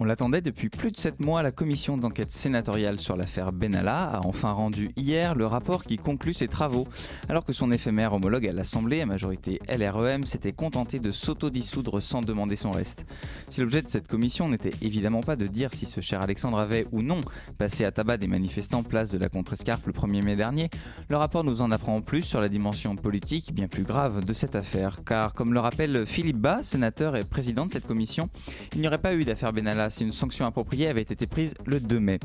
On l'attendait depuis plus de 7 mois. La commission d'enquête sénatoriale sur l'affaire Benalla a enfin rendu hier le rapport qui conclut ses travaux. Alors que son éphémère homologue à l'Assemblée, à majorité LREM, s'était contenté de s'autodissoudre sans demander son reste. Si l'objet de cette commission n'était évidemment pas de dire si ce cher Alexandre avait ou non passé à tabac des manifestants place de la Contrescarpe le 1er mai dernier, le rapport nous en apprend plus sur la dimension politique bien plus grave de cette affaire. Car, comme le rappelle Philippe Bas, sénateur et président de cette commission, il n'y aurait pas eu d'affaire Benalla si une sanction appropriée avait été prise le 2 mai.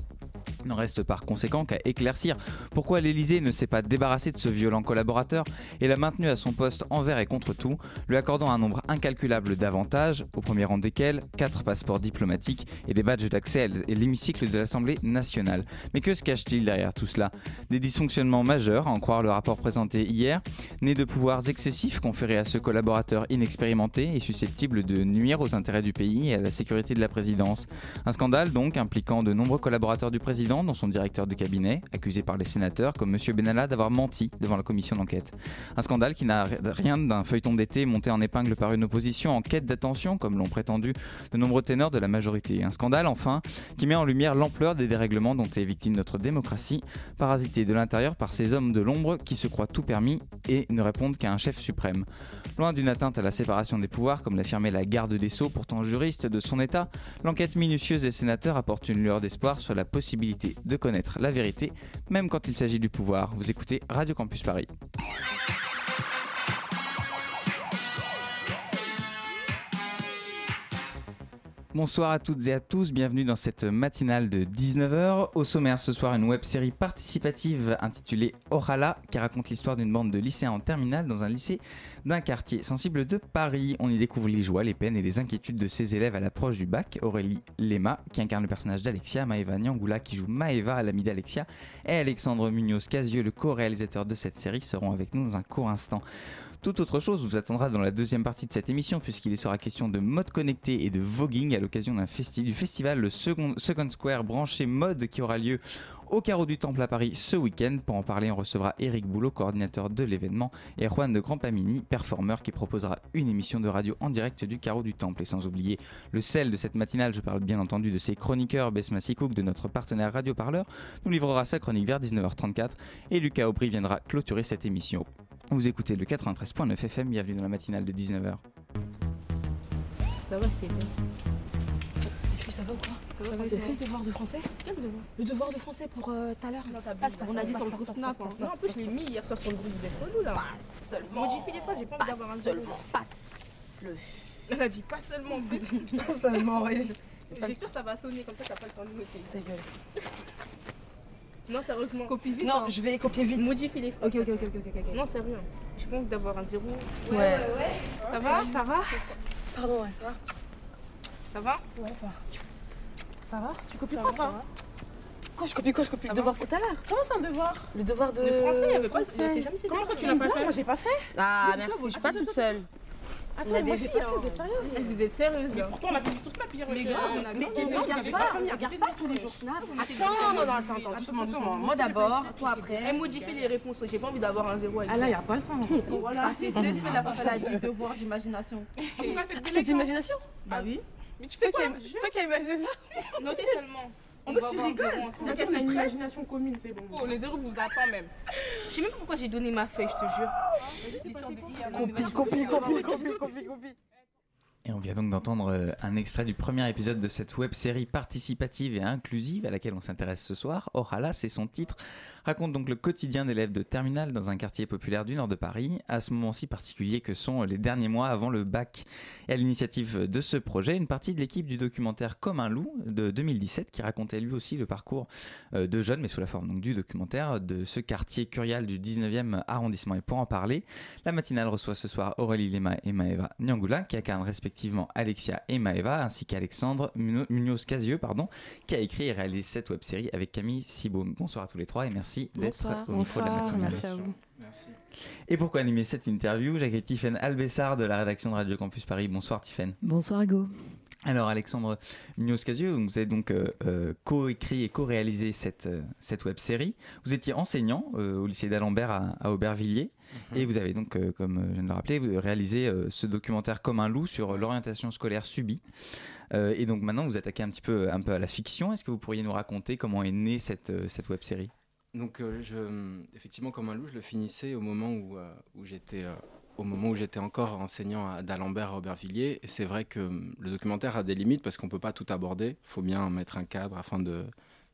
Il n'en reste par conséquent qu'à éclaircir pourquoi l'Elysée ne s'est pas débarrassé de ce violent collaborateur et l'a maintenu à son poste envers et contre tout, lui accordant un nombre incalculable d'avantages, au premier rang desquels 4 passeports diplomatiques et des badges d'accès à l'hémicycle de l'Assemblée nationale. Mais que se cache-t-il derrière tout cela? Des dysfonctionnements majeurs, à en croire le rapport présenté hier, nés de pouvoirs excessifs conférés à ce collaborateur inexpérimenté et susceptible de nuire aux intérêts du pays et à la sécurité de la présidence. Un scandale donc impliquant de nombreux collaborateurs du président, dont son directeur de cabinet, accusé par les sénateurs comme M. Benalla d'avoir menti devant la commission d'enquête. Un scandale qui n'a rien d'un feuilleton d'été monté en épingle par une opposition en quête d'attention, comme l'ont prétendu de nombreux ténors de la majorité. Un scandale, enfin, qui met en lumière l'ampleur des dérèglements dont est victime notre démocratie, parasitée de l'intérieur par ces hommes de l'ombre qui se croient tout permis et ne répondent qu'à un chef suprême. Loin d'une atteinte à la séparation des pouvoirs, comme l'affirmait la garde des Sceaux, pourtant juriste de son État, l'enquête minutieuse des sénateurs apporte une lueur d'espoir sur la possibilité de connaître la vérité, même quand il s'agit du pouvoir. Vous écoutez Radio Campus Paris. Bonsoir à toutes et à tous, bienvenue dans cette matinale de 19h. Au sommaire ce soir, une web série participative intitulée Orala qui raconte l'histoire d'une bande de lycéens en terminale dans un lycée d'un quartier sensible de Paris. On y découvre les joies, les peines et les inquiétudes de ses élèves à l'approche du bac. Aurélie Lema qui incarne le personnage d'Alexia, Maeva Nyangula qui joue Maeva l'ami d'Alexia et Alexandre Munoz-Casieux, le co-réalisateur de cette série, seront avec nous dans un court instant. Toute autre chose. Vous attendra dans la deuxième partie de cette émission puisqu'il sera question de mode connecté et de voguing à l'occasion du festival le Second, Second Square branché mode qui aura lieu au Carreau du Temple à Paris ce week-end. Pour en parler, on recevra Eric Boulot, coordinateur de l'événement, et Juan de Grandpamini, performeur qui proposera une émission de radio en direct du Carreau du Temple. Et sans oublier le sel de cette matinale, je parle bien entendu de ses chroniqueurs, Besma Sikouk, de notre partenaire Radio Parleur, nous livrera sa chronique vers 19h34 et Lucas Aubry viendra clôturer cette émission. Vous écoutez le 93.9 FM, bienvenue dans la matinale de 19h. Ça va, c'était Ça va ou quoi Ça va, Vous avez fait le devoir de français Quel devoir Le devoir de français pour euh, tout à l'heure On a dit sur le groupe Snap. Non, en plus, je l'ai mis hier soir sur le groupe. Vous êtes relou là. Pas seulement Modifie des fois, j'ai pas envie d'avoir un zéro. seulement Passe-le Elle a dit pas seulement. Pas seulement, ouais J'ai sûr que ça va sonner comme ça, t'as pas le temps de noter. Ta gueule Non, sérieusement. Copie vite. Non, je vais copier vite Modifie les phrases. Ok, ok, ok, ok, ok. Non, sérieux. J'ai pas envie d'avoir un zéro. Ouais. Ça va Ça va Pardon, ouais, ça va Ça va Ouais, ça va. Ça va Tu copies quoi, toi Quoi, je copie quoi Je copie le devoir pour tout à l'heure Comment c'est un devoir Le devoir de... Le français, il y avait pas. Comment ça tu l'as pas fait Moi, j'ai pas fait Ah Mais merci, toi, je suis pas toute seule. Attends, On a des filles, hein. vous êtes sérieux Eh, Vous êtes sérieuse là Pourtant on a vu sur Snap hier. Mais wesh, grave, on a Mais on regarde pas, on regarde pas tous les jours Snap Attends, non, non, attends, attends, doucement, doucement. Moi d'abord, toi après. Elle modifie les réponses. J'ai pas envie d'avoir un zéro Ah là, y a pas le temps Voilà. Ça fait deux semaines la elle a dit devoir d'imagination. C'est d'imagination Bah oui. Mais tu fais quoi Tu fais qui a imaginé ça Notez seulement. En va tu rigoles. on a une imagination commune, c'est bon. Oh, les zéros vous attend même. Je sais même pas pourquoi j'ai donné ma feuille, je te jure. Copie, copie, copie, copie, copie, copie Et on vient donc d'entendre euh, un extrait du premier épisode de cette web série participative et inclusive à laquelle on s'intéresse ce soir. Orala, c'est son titre. Raconte donc le quotidien d'élèves de terminale dans un quartier populaire du nord de Paris, à ce moment si particulier que sont les derniers mois avant le bac. Et à l'initiative de ce projet, une partie de l'équipe du documentaire Comme un loup de 2017 qui racontait lui aussi le parcours euh, de jeunes, mais sous la forme donc, du documentaire, de ce quartier curial du 19e arrondissement. Et pour en parler, la matinale reçoit ce soir Aurélie Lema et Maëva Nyangula qui incarnent respectivement Alexia et Maëva, ainsi qu'Alexandre Munoz-Casieux, pardon, qui a écrit et réalisé cette web série avec Camille Sibaum. Bonsoir à tous les trois et merci d'être au micro de la matinale. Merci à vous. Et pourquoi animer cette interview J'accueille Tiffaine Albessard de la rédaction de Radio Campus Paris. Bonsoir Tiffaine. Bonsoir Hugo. Alors Alexandre Munoz-Casieux, vous avez donc euh, euh, co-écrit et co-réalisé cette, euh, cette web série. Vous étiez enseignant au lycée d'Alembert à, Aubervilliers mhm. et vous avez donc, comme je viens de le rappeler, réalisé ce documentaire Comme un loup sur l'orientation scolaire subie. et donc maintenant vous attaquez un petit peu, un peu à la fiction. Est-ce que vous pourriez nous raconter comment est née cette, cette web donc, je, effectivement, comme un loup, je le finissais au moment où, où j'étais au moment où j'étais encore enseignant d'Alembert à Aubervilliers. Et c'est vrai que hum, le documentaire a des limites parce qu'on ne peut pas tout aborder. Il faut bien mettre un cadre afin de,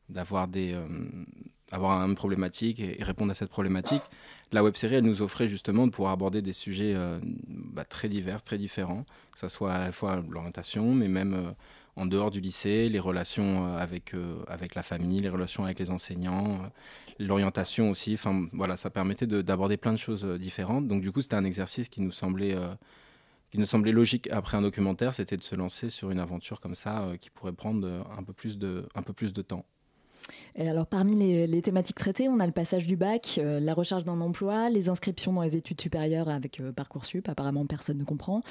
d'avoir des, hum, avoir une problématique et, répondre à cette problématique. La web série, elle nous offrait justement de pouvoir aborder des sujets euh, bah, très divers, très différents, que ce soit à la fois l'orientation, mais même euh, en dehors du lycée, les relations euh, avec, avec la famille, les relations avec les enseignants, l'orientation aussi. Enfin, voilà, ça permettait d'aborder plein de choses euh, différentes. Donc, du coup, c'était un exercice qui nous semblait, euh, qui nous semblait logique après un documentaire, c'était de se lancer sur une aventure comme ça euh, qui pourrait prendre un peu plus de, un peu plus de temps. Et alors, parmi les, thématiques traitées, on a le passage du bac, euh, la recherche d'un emploi, les inscriptions dans les études supérieures avec euh, Parcoursup. Apparemment, personne ne comprend.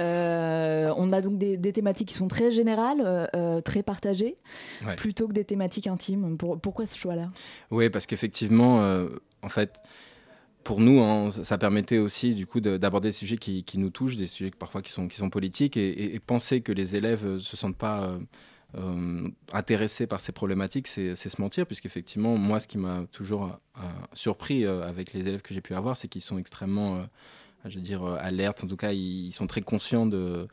Euh, on a donc des, thématiques qui sont très générales, très partagées, plutôt que des thématiques intimes. pourquoi ce choix-là? Oui, parce qu'effectivement, en fait pour nous, hein, ça permettait aussi du coup d'aborder des sujets qui, nous touchent, des sujets parfois qui sont, qui sont politiques, et, penser que les élèves ne se sentent pas euh, intéressé par ces problématiques, c'est se mentir, puisqu'effectivement, moi, ce qui m'a toujours euh, surpris euh, avec les élèves que j'ai pu avoir, c'est qu'ils sont extrêmement, je veux dire, alertes. En tout cas, ils, sont très conscients de,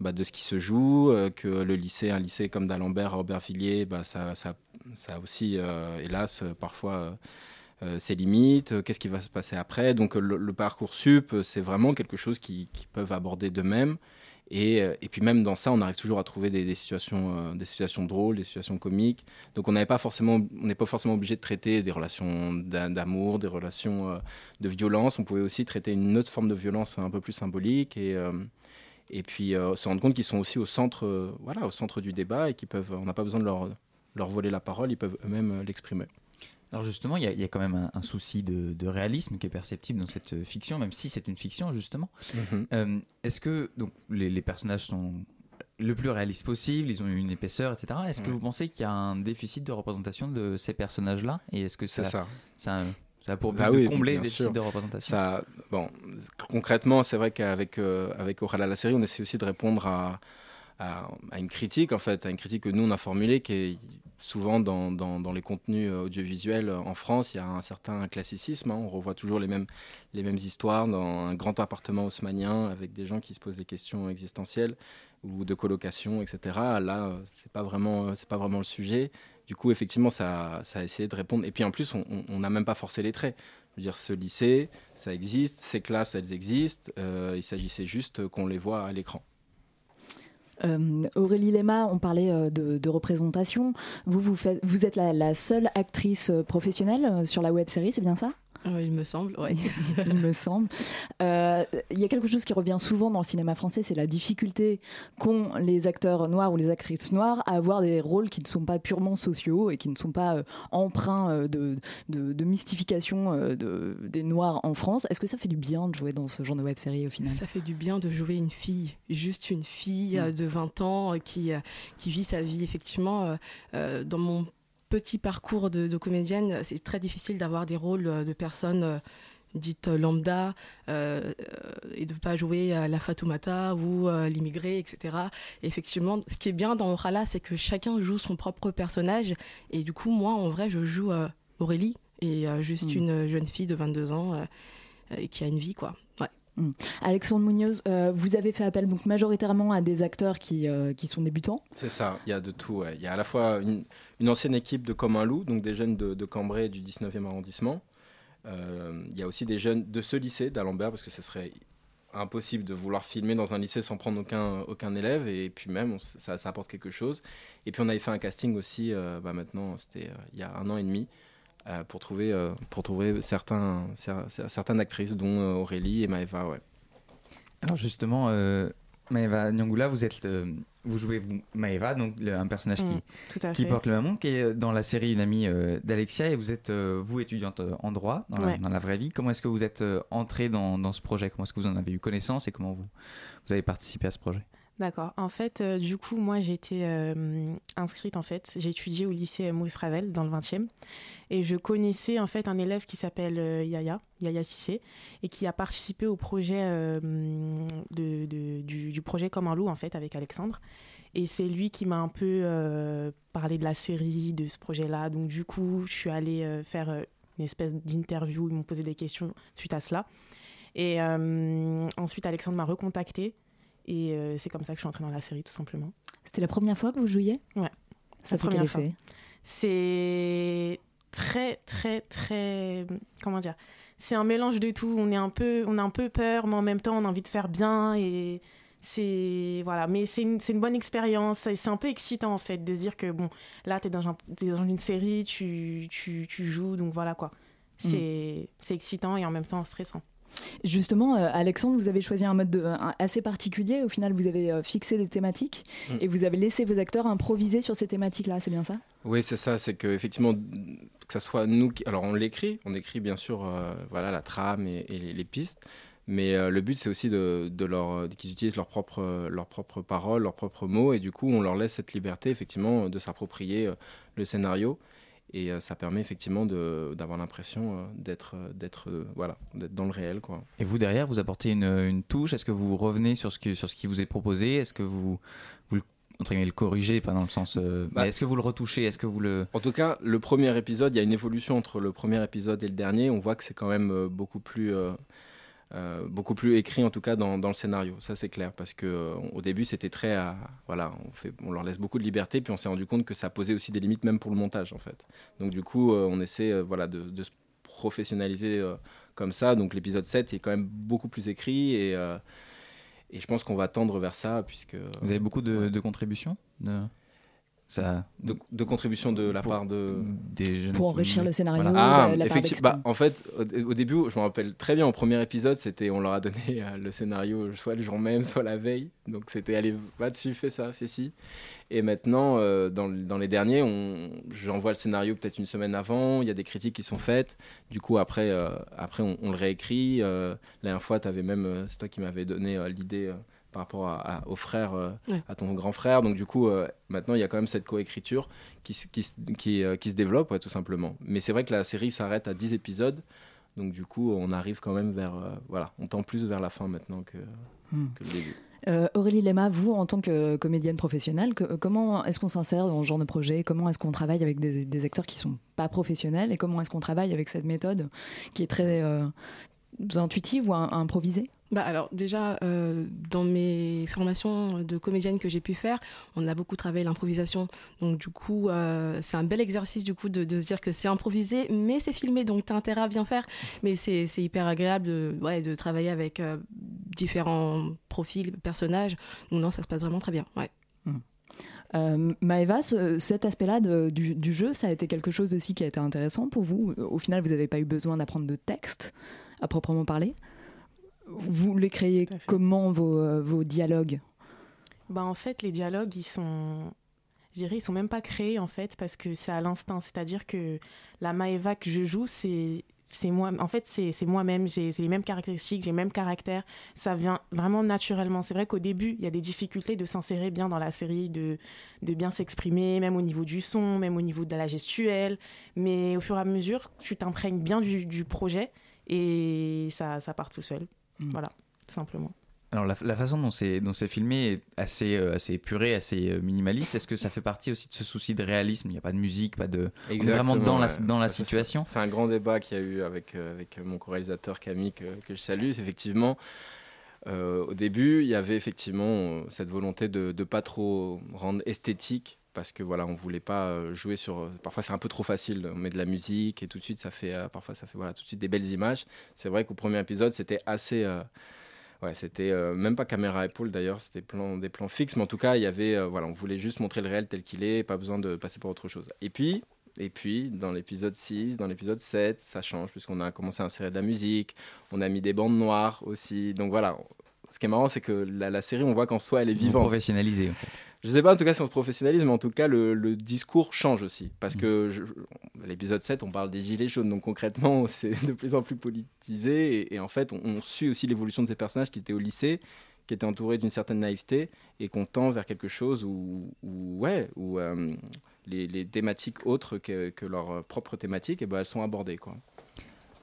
bah, de ce qui se joue, que le lycée, un lycée comme d'Alembert à Aubervilliers, bah, ça, ça, aussi, hélas, parfois ses limites, qu'est-ce qui va se passer après. Donc le, parcours sup, c'est vraiment quelque chose qu'ils peuvent aborder d'eux-mêmes euh, et, puis même dans ça, on arrive toujours à trouver des, situations, euh, des situations drôles, des situations comiques. Donc on n'est pas forcément, forcément obligé de traiter des relations d'amour, des relations euh, de violence. On pouvait aussi traiter une autre forme de violence un peu plus symbolique et et puis se rendre compte qu'ils sont aussi au centre, voilà, au centre du débat et qu'ils peuvent, on n'a pas besoin de leur leur voler la parole, ils peuvent eux-mêmes l'exprimer. Alors justement, il y, a quand même un, souci de, réalisme qui est perceptible dans cette euh, fiction, même si c'est une fiction justement. Mhm. Euh, est-ce que donc les, personnages sont le plus réalistes possible, ils ont une épaisseur, etc. Est-ce que vous pensez qu'il y a un déficit de représentation de ces personnages-là? Et est-ce que ça, ça. ça, a pour but bah de combler ce déficit de représentation? Ça, bon, Concrètement, c'est vrai qu'avec euh, avec la série, on essaie aussi de répondre à, à, à, une critique, en fait, à une critique que nous, on a formulée, qui est souvent dans, les contenus euh, audiovisuels euh, en France, il y a un certain classicisme. Hein. On revoit toujours les mêmes, histoires dans un grand appartement haussmanien avec des gens qui se posent des questions existentielles ou de colocation, etc. Là, euh, c'est pas vraiment, pas vraiment le sujet. Du coup, effectivement, ça, ça a essayé de répondre. Et puis en plus, on n'a même pas forcé les traits. Je veux dire, ce lycée, ça existe, ces classes, elles existent. il s'agissait juste qu'on les voit à l'écran. Euh, Aurélie Lema, on parlait euh, de, représentation. Vous, vous, faites, vous êtes la seule actrice euh, professionnelle sur la web série, c'est bien ça? Il me semble, oui. il me semble. Euh, il y a quelque chose qui revient souvent dans le cinéma français, c'est la difficulté qu'ont les acteurs noirs ou les actrices noires à avoir des rôles qui ne sont pas purement sociaux et qui ne sont pas euh, empreints euh, de, de, mystification de, des noirs en France. Est-ce que ça fait du bien de jouer dans ce genre de web série au final? Ça fait du bien de jouer une fille, juste une fille de 20 ans qui, qui vit sa vie effectivement dans mon petit parcours de, comédienne, c'est très difficile d'avoir des rôles euh, de personnes euh, dites lambda euh, et de ne pas jouer à la Fatoumata ou l'immigré, etc. effectivement, ce qui est bien dans Orala, c'est que chacun joue son propre personnage. Et du coup, moi, en vrai, je joue Aurélie et juste hmm. une jeune fille de 22 ans qui a une vie, quoi. Mm. Alexandre Munoz, euh, vous avez fait appel donc majoritairement à des acteurs qui, euh, qui sont débutants C'est ça, il y a de tout. Il y a à la fois une, ancienne équipe de Comme un loup, donc des jeunes de, de Cambrai du 19e arrondissement. Euh, il y a aussi des jeunes de ce lycée d'Alembert, parce que ce serait impossible de vouloir filmer dans un lycée sans prendre aucun, aucun élève, et puis même, ça, ça apporte quelque chose. Et puis on avait fait un casting aussi, bah maintenant, c'était il y a un an et demi, euh, pour, trouver, euh, pour trouver certains, certaines actrices, dont euh, Aurélie et Maëva. Ouais. Alors justement, Maëva Nyangula, vous êtes, vous jouez vous, Maëva, donc un personnage qui, mm, qui porte le même nom, qui est dans la série une amie d'Alexia, et vous êtes vous étudiante en droit dans, la, dans la, vraie vie. Comment est-ce que vous êtes entrée dans, dans, ce projet? Comment est-ce que vous en avez eu connaissance et comment vous, vous avez participé à ce projet? D'accord. En fait, euh, du coup, moi, été euh, inscrite, en fait. Étudié au lycée Maurice Ravel, dans le 20e. Et je connaissais, en fait, un élève qui s'appelle euh, Yaya, Yaya Sissé, et qui a participé au projet, du, du, projet Comme un loup, en fait, avec Alexandre. Et c'est lui qui m'a un peu parlé de la série, de ce projet-là. Donc, du coup, je suis allée faire une espèce d'interview. Ils m'ont posé des questions suite à cela. Et ensuite, Alexandre m'a recontacté et euh, c'est comme ça que je suis entrée dans la série, tout simplement. C'était la première fois que vous jouiez? Ouais. Ça fait quel effet? C'est très, très, très. Comment dire? C'est un mélange de tout. On, est un peu, on a un peu peur, mais en même temps, on a envie de faire bien. Et c'est voilà mais c'est une, une, bonne expérience c'est un peu excitant en fait de se dire que bon là t'es dans, es dans une série tu, tu, tu, joues donc voilà quoi mm. c'est c'est excitant et en même temps stressant Justement, euh, Alexandre, vous avez choisi un mode de, assez particulier. Au final, vous avez euh, fixé des thématiques mm. et vous avez laissé vos acteurs improviser sur ces thématiques-là. C'est bien ça? Oui, c'est ça. C'est que effectivement, que ce soit nous, qui... alors on l'écrit, on écrit bien sûr, euh, voilà, la trame et, les, pistes. Mais le but, c'est aussi de, de leur, qu'ils utilisent leurs propres, leurs propres paroles, leurs propres mots, et du coup, on leur laisse cette liberté, effectivement, de s'approprier le scénario. Et euh, ça permet effectivement d'avoir l'impression euh, d'être euh, d'être voilà, dans le réel. Quoi. Et vous, derrière, vous apportez une, une touche? Est-ce que vous revenez sur ce, qui, sur ce qui vous est proposé? Est-ce que vous, vous entre le corriger, pas dans le sens. Bah, est-ce que vous le retouchez? Est-ce que vous le. En tout cas, le premier épisode, il y a une évolution entre le premier épisode et le dernier. On voit que c'est quand même beaucoup plus euh, beaucoup plus écrit en tout cas dans, dans le scénario, ça c'est clair, parce que euh, au début c'était très, à, voilà, on, fait, on leur laisse beaucoup de liberté, puis on s'est rendu compte que ça posait aussi des limites même pour le montage en fait. Donc du coup euh, on essaie voilà, de, de, se professionnaliser comme ça, donc l'épisode 7 est quand même beaucoup plus écrit et, et je pense qu'on va tendre vers ça puisque... Vous avez beaucoup de, de contributions de de, de, contribution de la part de des jeunes pour enrichir le scénario ah, effectivement bah, en fait au, début je me rappelle très bien au premier épisode c'était on leur a donné euh, le scénario soit le jour même soit la veille. Donc c'était allez va dessus fais ça fais ci. Et maintenant euh, dans, dans, les derniers on j'envoie le scénario peut-être une semaine avant il y a des critiques qui sont faites. Du coup après euh, après on, le réécrit. La dernière fois tu avais même c'est toi qui m'avais donné l'idée par rapport à, au frère, euh, à ton grand frère. Donc du coup, euh, maintenant, il y a quand même cette coécriture qui, qui, qui, euh, qui se développe, tout simplement. Mais c'est vrai que la série s'arrête à 10 épisodes. Donc du coup, on arrive quand même vers... voilà, on tend plus vers la fin maintenant que, hmm. que le début. Aurélie Lema, vous, en tant que comédienne professionnelle, comment est-ce qu'on s'insère dans ce genre de projet? Comment est-ce qu'on travaille avec des, des, acteurs qui sont pas professionnels? Et comment est-ce qu'on travaille avec cette méthode qui est très, intuitive ou improvisée bah alors déjà euh, dans mes formations de comédienne que j'ai pu faire, on a beaucoup travaillé l'improvisation. Donc du coup euh, c'est un bel exercice du coup de, se dire que c'est improvisé mais c'est filmé donc tu as intérêt à bien faire. Mais c'est hyper agréable de, ouais, de travailler avec euh, différents profils, personnages. Donc non ça se passe vraiment très bien. Ouais. Mmh. Maëva, cet aspect-là du, du, jeu, ça a été quelque chose aussi qui a été intéressant pour vous? Au final, vous n'avez pas eu besoin d'apprendre de texte à proprement parler. Vous les créez comment vos, euh, vos dialogues? Bah, En fait, les dialogues, ils sont je dirais, ils sont même pas créés en fait parce que c'est à l'instinct. C'est-à-dire que la Maeva que je joue, c'est c'est moi. En fait, c'est moi-même. J'ai les mêmes caractéristiques, j'ai le même caractère. Ça vient vraiment naturellement. C'est vrai qu'au début, il y a des difficultés de s'insérer bien dans la série, de de bien s'exprimer, même au niveau du son, même au niveau de la gestuelle. Mais au fur et à mesure, tu t'imprègnes bien du, du projet et ça, ça part tout seul. Mm. Voilà, simplement. Alors la, façon dont c'est dont c'est filmé est assez euh, assez épuré, assez euh, minimaliste. Est-ce que ça fait partie aussi de ce souci de réalisme? Il n'y a pas de musique, pas de on est vraiment dans la dans la situation. C'est un grand débat qu'il y a eu avec euh, avec mon co-réalisateur Camille que, que, je salue. Effectivement, au début, il y avait effectivement cette volonté de ne pas trop rendre esthétique parce que voilà, on voulait pas jouer sur. Parfois, c'est un peu trop facile. On met de la musique et tout de suite, ça fait parfois ça fait voilà tout de suite des belles images. C'est vrai qu'au premier épisode, c'était assez Ouais, c'était euh, même pas caméra épaule d'ailleurs, c'était plan, des plans fixes, mais en tout cas, il y avait, euh, voilà, on voulait juste montrer le réel tel qu'il est, pas besoin de passer par autre chose. Et puis, et puis, dans l'épisode 6, dans l'épisode 7, ça change, puisqu'on a commencé à insérer de la musique, on a mis des bandes noires aussi. Donc voilà, ce qui est marrant, c'est que la, série, on voit qu'en soi, elle est vivante. Professionnalisée. En fait. Je sais pas en tout cas si on se professionnalise, mais en tout cas le, discours change aussi. Parce que l'épisode 7, on parle des gilets jaunes, donc concrètement c'est de plus en plus politisé. Et, en fait, on, suit aussi l'évolution de ces personnages qui étaient au lycée, qui étaient entourés d'une certaine naïveté, et qu'on tend vers quelque chose où, ouais, où euh, les, thématiques autres que, que leurs propres thématiques, et eh ben, elles sont abordées. Quoi.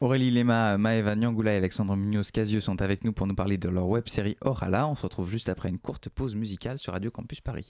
Aurélie Lema, Maeva Nyangula et Alexandre Munoz Casio sont avec nous pour nous parler de leur web série Orala. On se retrouve juste après une courte pause musicale sur Radio Campus Paris.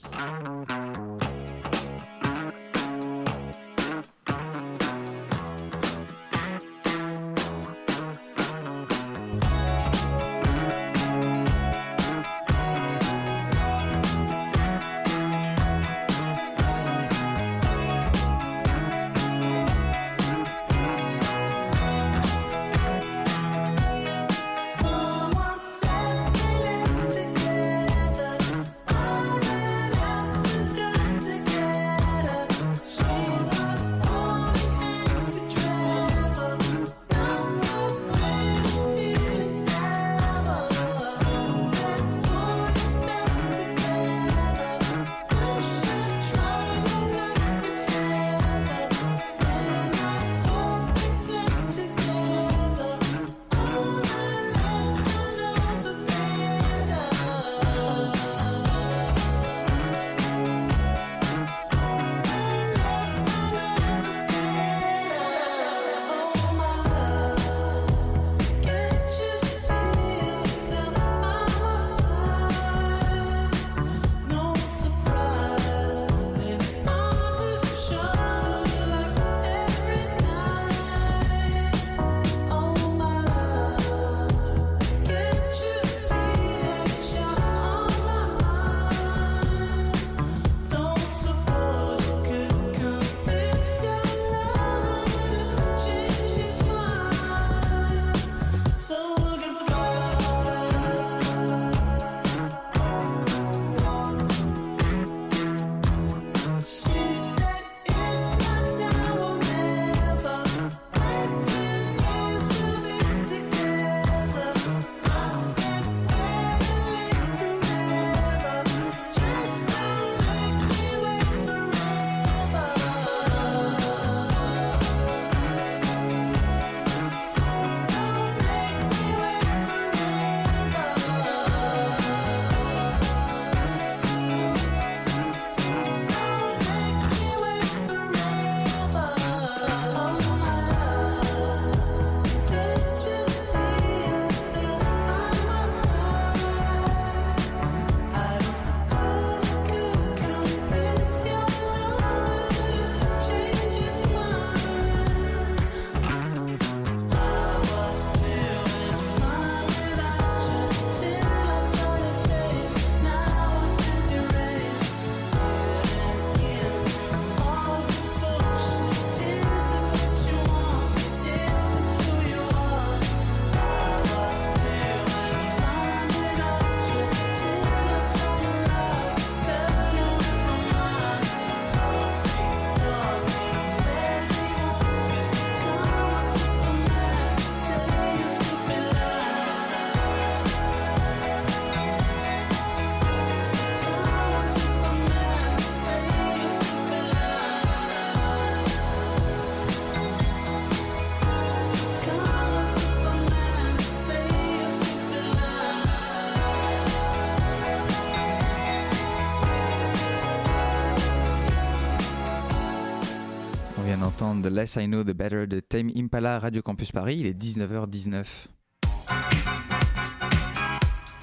Less I Know, The Better de Tame Impala Radio Campus Paris. Il est 19h19.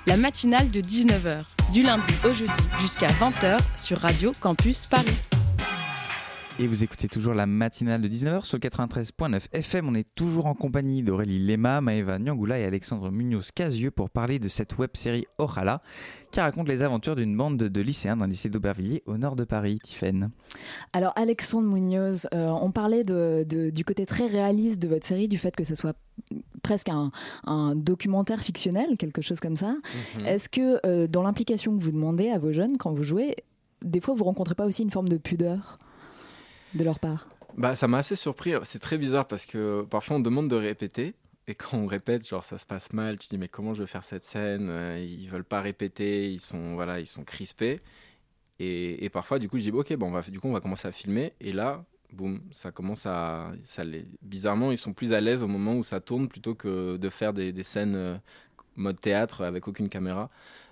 la matinale de 19h, du lundi au jeudi jusqu'à 20h sur Radio Campus Paris. Et vous écoutez toujours la matinale de 19h sur le 93.9 FM. On est toujours en compagnie d'Aurélie Lema, Maëva Nyangula et Alexandre Munoz-Casieux pour parler de cette web-série Orala qui raconte les aventures d'une bande de, lycéens d'un lycée d'Aubervilliers au nord de Paris. Tiffaine. Alors Alexandre Munoz, euh, on parlait de, du côté très réaliste de votre série, du fait que ce soit presque un, documentaire fictionnel, quelque chose comme ça. Mhm. Est-ce que euh, dans l'implication que vous demandez à vos jeunes quand vous jouez, des fois vous rencontrez pas aussi une forme de pudeur? De leur part bah, Ça m'a assez surpris. C'est très bizarre parce que parfois on demande de répéter. Et quand on répète, genre ça se passe mal, tu dis mais comment je veux faire cette scène? Euh, Ils veulent pas répéter, ils sont voilà, ils sont crispés. Et, parfois du coup je dis ok bon on va du coup on va commencer à filmer. Et là boum ça commence à ça les... bizarrement ils sont plus à l'aise au moment où ça tourne plutôt que de faire des, scènes euh, mode théâtre avec aucune caméra.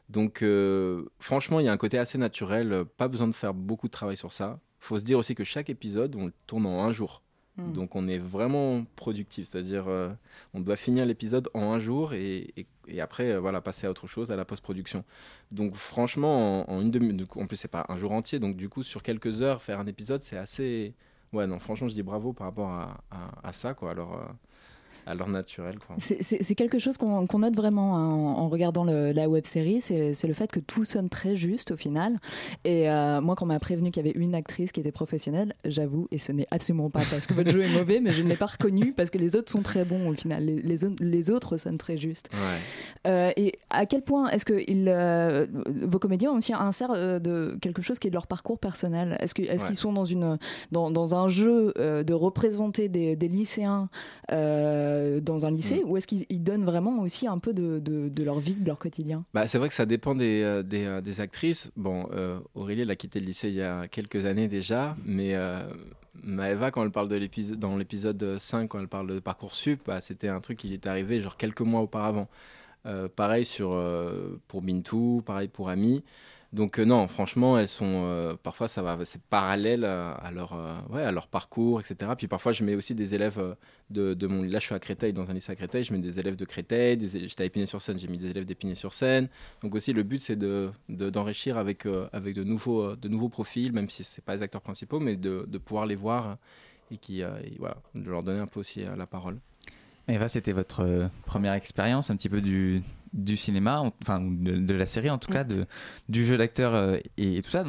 Donc euh, franchement il y a un côté assez naturel, pas besoin de faire beaucoup de travail sur ça faut se dire aussi que chaque épisode, on le tourne en un jour. Hmm. Donc on est vraiment productif, c'est-à-dire euh, on doit finir l'épisode en un jour et, et, après euh, voilà passer à autre chose, à la post-production. Donc franchement en, une demi, en plus c'est pas un jour entier, donc du coup sur quelques heures faire un épisode c'est assez, ouais non franchement je dis bravo par rapport à, à, ça quoi. Alors euh, à leur naturel. C'est quelque chose qu'on note vraiment hein, en, regardant la web série, c'est le fait que tout sonne très juste au final. Et euh, moi, quand on m'a prévenu qu'il y avait une actrice qui était professionnelle, j'avoue, et ce n'est absolument pas parce que votre jeu est mauvais, mais je ne l'ai pas reconnu parce que les autres sont très bons au final. Les, les, autres sonnent très justes. Euh, et à quel point est-ce que euh, vos comédiens ont aussi un insert de quelque chose qui est de leur parcours personnel? Est-ce qu'ils est sont dans, une, dans, dans, un jeu de représenter des, des lycéens euh, dans un lycée mm. ou est-ce qu'ils donnent vraiment aussi un peu de, de, leur vie, de leur quotidien? Bah, C'est vrai que ça dépend des, euh, des, euh, des actrices. Bon, Aurélie, elle a quitté le lycée il y a quelques années déjà, mais Maëva, quand elle parle de l'épisode, dans l'épisode 5, quand elle parle de Parcoursup, bah, c'était un truc qui est arrivé genre quelques mois auparavant. pareil sur, pour Bintou, pareil pour Ami. Donc euh, non, franchement, elles sont euh, parfois ça va, c'est parallèle à, leur euh, ouais, à leur parcours, etc. Puis parfois je mets aussi des élèves de, de, mon là je suis à Créteil dans un lycée à Créteil, je mets des élèves de Créteil, j'étais à Épinay-sur-Seine, j'ai mis des élèves d'Épinay-sur-Seine. Donc aussi le but c'est de, d'enrichir avec avec de nouveaux de nouveaux profils, même si c'est pas les acteurs principaux, mais de, de pouvoir les voir et qui voilà, de leur donner un peu aussi la parole. Eva, c'était votre première expérience un petit peu du, du cinéma, enfin de, la série en tout cas, de, du jeu d'acteur euh, et, tout ça.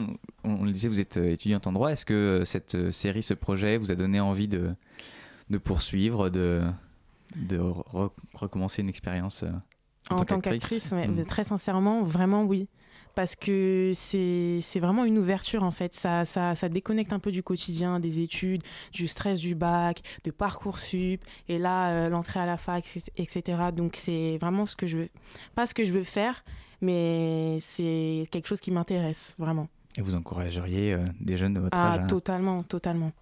On, le disait, vous êtes euh, étudiante en droit. Est-ce que euh, cette série, ce projet, vous a donné envie de, de poursuivre, de, de recommencer une expérience en, tant qu'actrice mmh. Très sincèrement, vraiment oui parce que c'est vraiment une ouverture en fait. Ça, ça, ça, déconnecte un peu du quotidien, des études, du stress du bac, de Parcoursup, et là, euh, l'entrée à la fac, etc. Donc c'est vraiment ce que je veux, pas ce que je veux faire, mais c'est quelque chose qui m'intéresse vraiment. Et vous encourageriez euh, des jeunes de votre ah, âge Ah, totalement, totalement.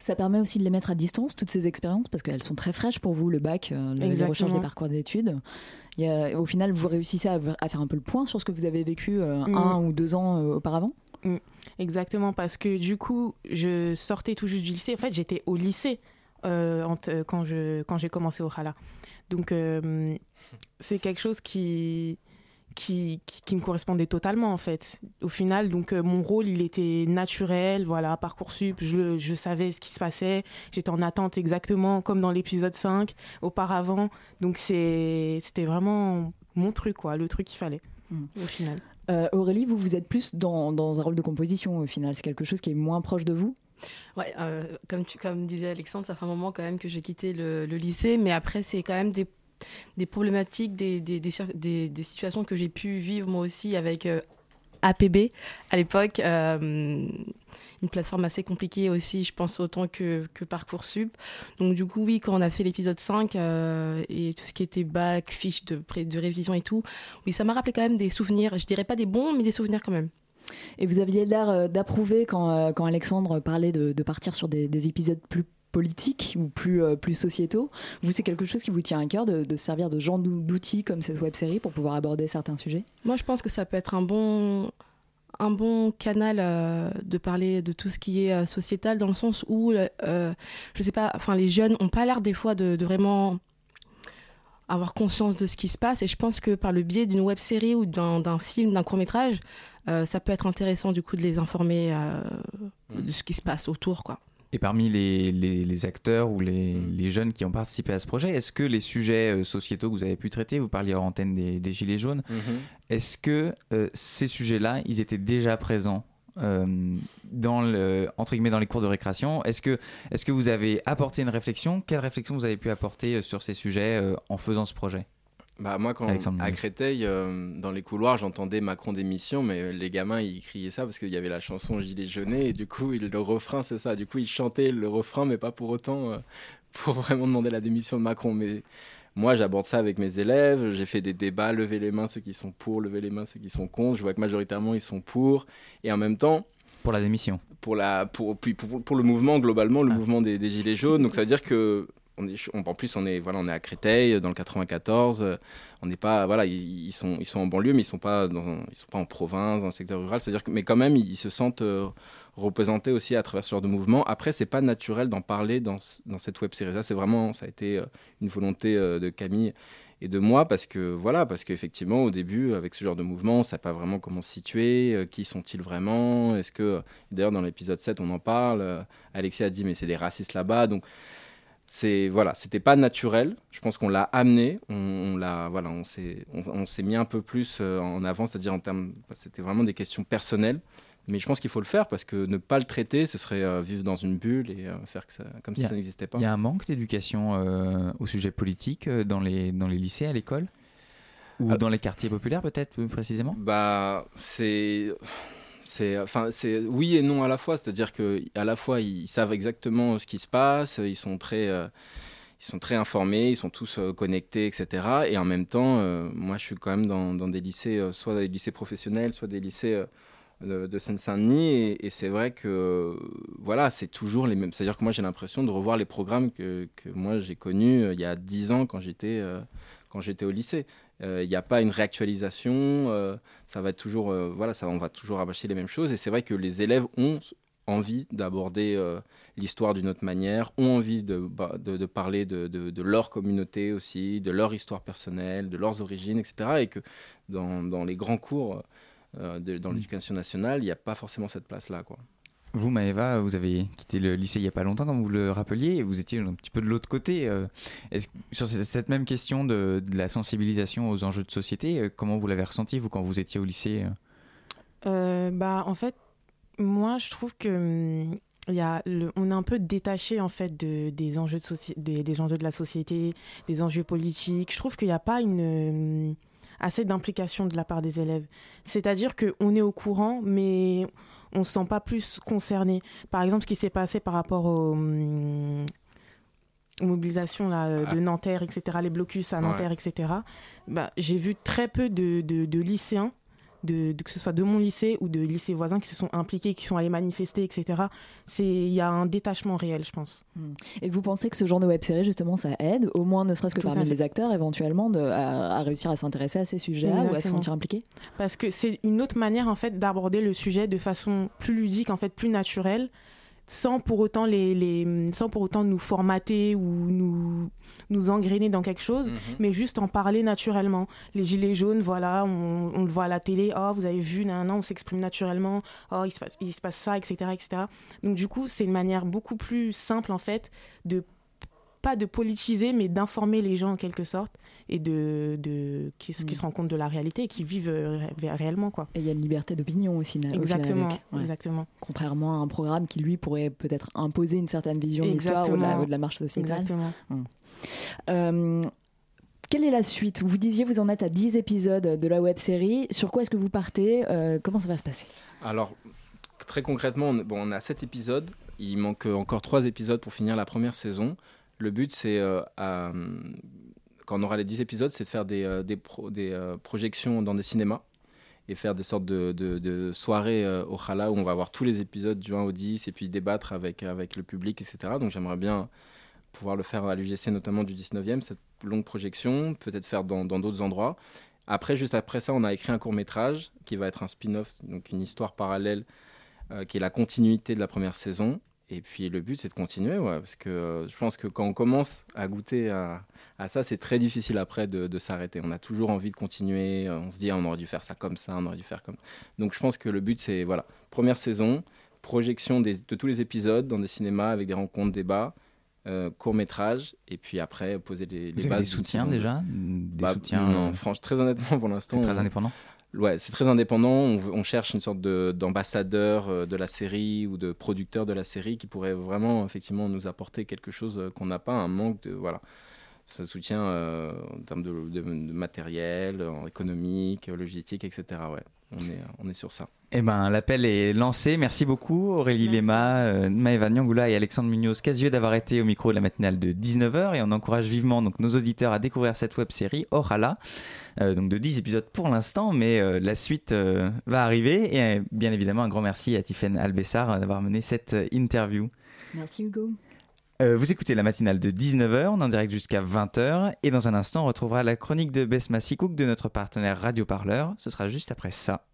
Ça permet aussi de les mettre à distance, toutes ces expériences, parce qu'elles sont très fraîches pour vous, le bac, euh, les recherches des parcours d'études. Au final, vous réussissez à, faire un peu le point sur ce que vous avez vécu euh, mm. un ou deux ans euh, auparavant? Mm. Exactement, parce que du coup, je sortais tout juste du lycée. En fait, j'étais au lycée quand j'ai quand commencé au Hala. Donc, c'est quelque chose qui qui, qui, me correspondait totalement en fait. Au final, donc euh, mon rôle, il était naturel, voilà, Parcoursup, je, je savais ce qui se passait, j'étais en attente exactement comme dans l'épisode 5 auparavant. Donc c'était vraiment mon truc, quoi, le truc qu'il fallait hmm. au final. Euh, Aurélie, vous, vous êtes plus dans, dans, un rôle de composition au final, c'est quelque chose qui est moins proche de vous? Ouais, euh, comme, tu, comme disait Alexandre, ça fait un moment quand même que j'ai quitté le, le lycée, mais après, c'est quand même des des problématiques, des, des, des, situations que j'ai pu vivre moi aussi avec euh, APB à l'époque. Euh, une plateforme assez compliquée aussi, je pense, autant que, que Parcoursup. Donc, du coup, oui, quand on a fait l'épisode 5 euh, et tout ce qui était bac, fiche de, de révision et tout, oui, ça m'a rappelé quand même des souvenirs. Je dirais pas des bons, mais des souvenirs quand même. Et vous aviez l'air d'approuver quand, quand Alexandre parlait de, partir sur des épisodes plus politiques ou plus, euh, plus sociétaux. Vous, c'est quelque chose qui vous tient à cœur de, servir de genre d'outils comme cette web série pour pouvoir aborder certains sujets? Moi, je pense que ça peut être un bon, un bon canal euh, de parler de tout ce qui est euh, sociétal dans le sens où, je sais pas, enfin, les jeunes n'ont pas l'air des fois de, vraiment avoir conscience de ce qui se passe. Et je pense que par le biais d'une web série ou d'un film, d'un court métrage, ça peut être intéressant du coup de les informer mm. de ce qui se passe autour, quoi. Et parmi les, les, acteurs ou les, les, jeunes qui ont participé à ce projet, est-ce que les sujets euh, sociétaux que vous avez pu traiter, vous parliez en antenne des, des Gilets jaunes, mm-hmm. est-ce que euh, ces sujets-là, ils étaient déjà présents euh, dans le, entre guillemets dans les cours de récréation? Est-ce que, est que vous avez apporté une réflexion? Quelle réflexion vous avez pu apporter sur ces sujets en faisant ce projet? Bah moi, quand à Créteil, euh, dans les couloirs, j'entendais Macron d'émission, mais les gamins, ils criaient ça parce qu'il y avait la chanson Gilet jauné, et du coup, il, le refrain, c'est ça. Du coup, ils chantaient le refrain, mais pas pour autant euh, pour vraiment demander la démission de Macron. Mais moi, j'aborde ça avec mes élèves. J'ai fait des débats, lever les mains ceux qui sont pour, lever les mains ceux qui sont contre. Je vois que majoritairement, ils sont pour. Et en même temps, pour la démission. Pour, la, pour, pour, pour, le mouvement, globalement, le ah. mouvement des, des, Gilets jaunes. Donc ça veut dire que en plus, on est, voilà, on est à Créteil, dans le 94. On n'est pas, voilà, ils, sont, ils sont en banlieue, mais ils sont pas, ils sont pas en province, dans le secteur rural. C'est-à-dire que, mais quand même, ils, se sentent euh, représentés aussi à travers ce genre de mouvement. Après, c'est pas naturel d'en parler dans, dans cette web série. Ça, c'est vraiment, ça a été euh, une volonté euh, de Camille et de moi parce que voilà parce qu'effectivement au début avec ce genre de mouvement on ne sait pas vraiment comment se situer qui sont-ils vraiment est-ce que d'ailleurs dans l'épisode 7 on en parle Alexis a dit mais c'est des racistes là-bas donc c'est voilà, c'était pas naturel. Je pense qu'on l'a amené, on, l'a voilà, on s'est on, s'est mis un peu plus euh, en avant, c'est-à-dire en termes, c'était vraiment des questions personnelles. Mais je pense qu'il faut le faire parce que ne pas le traiter, ce serait euh, vivre dans une bulle et euh, faire que ça, comme si ça n'existait pas. Il y a un manque d'éducation au sujet politique dans les dans les lycées, à l'école? Ou dans les quartiers populaires peut-être plus précisément? Bah c'est c'est enfin c'est oui et non à la fois. C'est-à-dire que à la fois ils savent exactement ce qui se passe ils sont très euh, ils sont très informés ils sont tous euh, connectés etc et en même temps euh, moi je suis quand même dans, des lycées soit des lycées professionnels soit des lycées de, Seine-Saint-Denis. Et, c'est vrai que voilà c'est toujours les mêmes. C'est-à-dire que moi j'ai l'impression de revoir les programmes que, que moi j'ai connus il y a dix ans quand j'étais quand j'étais au lycée il euh, n'y a pas une réactualisation, euh, ça va être toujours, euh, voilà, ça, on va toujours rabâcher les mêmes choses. Et c'est vrai que les élèves ont envie d'aborder l'histoire d'une autre manière, ont envie de, bah, de, parler de, de, leur communauté aussi, de leur histoire personnelle, de leurs origines, etc. Et que dans, dans les grands cours dans mmh. l'éducation nationale, il n'y a pas forcément cette place-là. quoi. Vous, Maëva, vous avez quitté le lycée il n'y a pas longtemps, comme vous le rappeliez, et vous étiez un petit peu de l'autre côté. Euh, sur cette même question de, la sensibilisation aux enjeux de société, euh, comment vous l'avez ressenti, vous, quand vous étiez au lycée euh? Bah, En fait, moi, je trouve que il y a on est un peu détaché en fait de, des enjeux de des, enjeux de la société, des enjeux politiques. Je trouve qu'il n'y a pas une hum, assez d'implication de la part des élèves. C'est-à-dire qu'on est au courant, mais on se sent pas plus concerné. Par exemple, ce qui s'est passé par rapport aux, hum, mobilisations là, euh, de ah. Nanterre, etc., les blocus à Nanterre, etc., bah, j'ai vu très peu de, de lycéens de, que ce soit de mon lycée ou de lycées voisins qui se sont impliqués, qui sont allés manifester, etc. Il y a un détachement réel, je pense. Hmm. Et vous pensez que ce genre de web série, justement, ça aide, au moins ne serait-ce que parmi les acteurs, éventuellement, de, à, réussir à s'intéresser à ces sujets-là ou à se sentir impliqués? Parce que c'est une autre manière, en fait, d'aborder le sujet de façon plus ludique, en fait, plus naturelle sans pour autant les, les, sans pour autant nous formater ou nous nous engrainer dans quelque chose mhm. mais juste en parler naturellement. Les gilets jaunes voilà on, on le voit à la télé oh vous avez vu nan, on s'exprime naturellement. Oh il se passe il se passe ça etc etc donc du coup c'est une manière beaucoup plus simple en fait de pas de politiser, mais d'informer les gens en quelque sorte et de, de qui, qui, mm. se rendent compte de la réalité et qui vivent euh, réellement. Quoi. Et il y a une liberté d'opinion aussi. Exactement, exactement. Contrairement à un programme qui, lui, pourrait peut-être imposer une certaine vision de l'histoire ou, de la marche sociale. Exactement. Mm. Euh, quelle est la suite? Vous disiez vous en êtes à 10 épisodes de la web série. Sur quoi est-ce que vous partez? Euh, Comment ça va se passer? Alors, très concrètement, on, bon, on a 7 épisodes. Il manque encore 3 épisodes pour finir la première saison. Le but, c'est, euh, quand on aura les 10 épisodes, c'est de faire des, euh, euh, projections dans des cinémas et faire des sortes de, soirées au Khala où on va voir tous les épisodes du 1 au 10 et puis débattre avec le public, etc. Donc j'aimerais bien pouvoir le faire à l'UGC, notamment du 19e, cette longue projection, peut-être faire dans d'autres endroits. Après, juste après ça, on a écrit un court métrage qui va être un spin-off, donc une histoire parallèle qui est la continuité de la première saison Et puis le but, c'est de continuer, ouais, parce que euh, je pense que quand on commence à goûter à, à ça, c'est très difficile après de, de s'arrêter. On a toujours envie de continuer. euh, On se dit, ah, on aurait dû faire ça comme ça, on aurait dû faire comme. Donc je pense que le but, c'est voilà, première saison, projection des- de tous les épisodes dans des cinémas avec des rencontres, débats, euh, court métrage, et puis après poser les, Vous les avez bases. des d'une soutiens déjà Des Bah, soutiens Non, euh, franchement, très honnêtement, pour l'instant. C'est très on- indépendant Ouais, c'est très indépendant. On, cherche une sorte de- d'ambassadeur euh, de la série ou de producteur de la série qui pourrait vraiment effectivement nous apporter quelque chose euh, qu'on n'a pas, un manque de voilà. Ça soutient euh, en termes de, matériel, économique, logistique, etc. Ouais, on est on est sur ça. Eh ben, l'appel est lancé. Merci beaucoup Aurélie Lema, euh, Maëva Nyangula et Alexandre Munoz Casieux d'avoir été au micro de la matinale de 19h et on encourage vivement donc nos auditeurs à découvrir cette web série Orala. Euh, donc de 10 épisodes pour l'instant, mais euh, la suite euh, va arriver et euh, bien évidemment un grand merci à Tiffaine Albessard d'avoir mené cette interview. Merci Hugo. Euh, vous écoutez la matinale de 19h, on en direct jusqu'à 20h et dans un instant on retrouvera la chronique de Besma Sikouk de notre partenaire Radio Parleur. Ce sera juste après ça.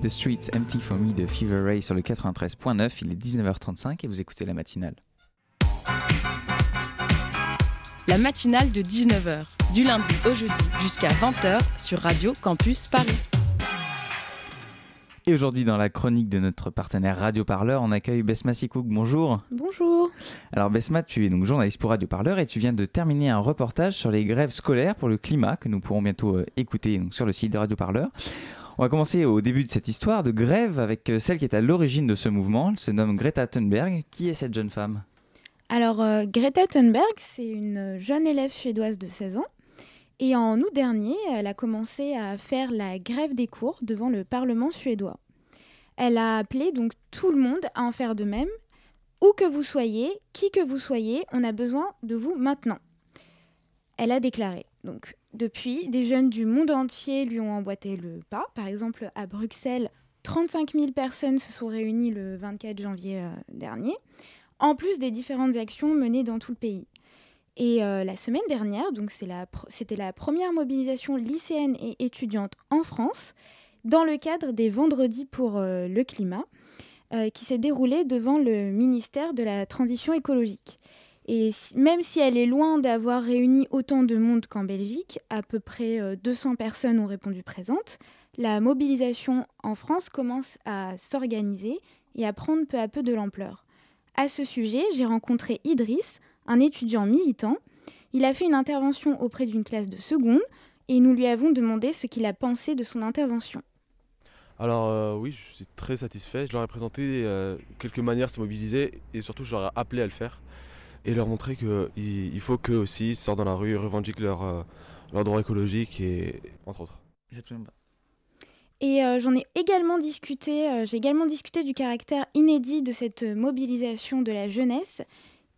The Streets Empty for Me de Fever Ray sur le 93.9. Il est 19h35 et vous écoutez la matinale. La matinale de 19h, du lundi au jeudi jusqu'à 20h sur Radio Campus Paris. Et aujourd'hui, dans la chronique de notre partenaire Radio Parleur, on accueille Besma Sikouk. Bonjour. Bonjour. Alors Besma, tu es donc journaliste pour Radio Parleur et tu viens de terminer un reportage sur les grèves scolaires pour le climat que nous pourrons bientôt euh, écouter donc, sur le site de Radio Parleur. On va commencer au début de cette histoire de grève avec euh, celle qui est à l'origine de ce mouvement. Elle se nomme Greta Thunberg. Qui est cette jeune femme? Alors euh, Greta Thunberg, c'est une jeune élève suédoise de 16 ans. Et en août dernier, elle a commencé à faire la grève des cours devant le Parlement suédois. Elle a appelé donc tout le monde à en faire de même. Où que vous soyez, qui que vous soyez, on a besoin de vous maintenant. Elle a déclaré. Donc depuis, des jeunes du monde entier lui ont emboîté le pas. Par exemple, à Bruxelles, 35 000 personnes se sont réunies le 24 janvier euh, dernier, en plus des différentes actions menées dans tout le pays. Et euh, la semaine dernière, donc c'était la, première mobilisation lycéenne et étudiante en France, dans le cadre des Vendredis pour euh, le climat, qui s'est déroulée devant le ministère de la Transition écologique. Et même si elle est loin d'avoir réuni autant de monde qu'en Belgique, à peu près 200 personnes ont répondu présentes, la mobilisation en France commence à s'organiser et à prendre peu à peu de l'ampleur. À ce sujet, j'ai rencontré Idriss, un étudiant militant. Il a fait une intervention auprès d'une classe de seconde et nous lui avons demandé ce qu'il a pensé de son intervention. Alors euh, oui, je suis très satisfait. Je leur ai présenté euh, quelques manières de se mobiliser et surtout je leur ai appelé à le faire et leur montrer qu'il il faut qu'eux aussi sortent dans la rue, revendiquent leurs euh, leur droits écologiques et entre autres. Et j'en ai également discuté, j'ai également discuté du caractère inédit de cette mobilisation de la jeunesse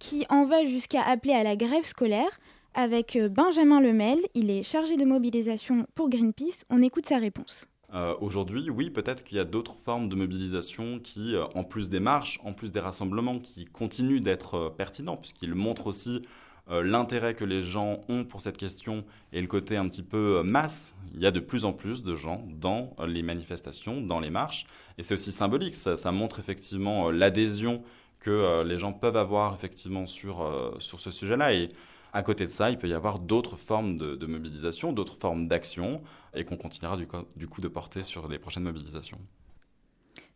qui en va jusqu'à appeler à la grève scolaire avec euh, Benjamin Lemel. Il est chargé de mobilisation pour Greenpeace. On écoute sa réponse. Euh, aujourd'hui, oui, peut-être qu'il y a d'autres formes de mobilisation qui, euh, en plus des marches, en plus des rassemblements, qui continuent d'être pertinents, puisqu'ils montrent aussi l'intérêt que les gens ont pour cette question et le côté un petit peu masse. Il y a de plus en plus de gens dans les manifestations, dans les marches, et c'est aussi symbolique. ça montre effectivement l'adhésion que euh, les gens peuvent avoir effectivement sur, euh, sur ce sujet-là. Et à côté de ça, il peut y avoir d'autres formes de, mobilisation, d'autres formes d'action, et qu'on continuera du, coup de porter sur les prochaines mobilisations.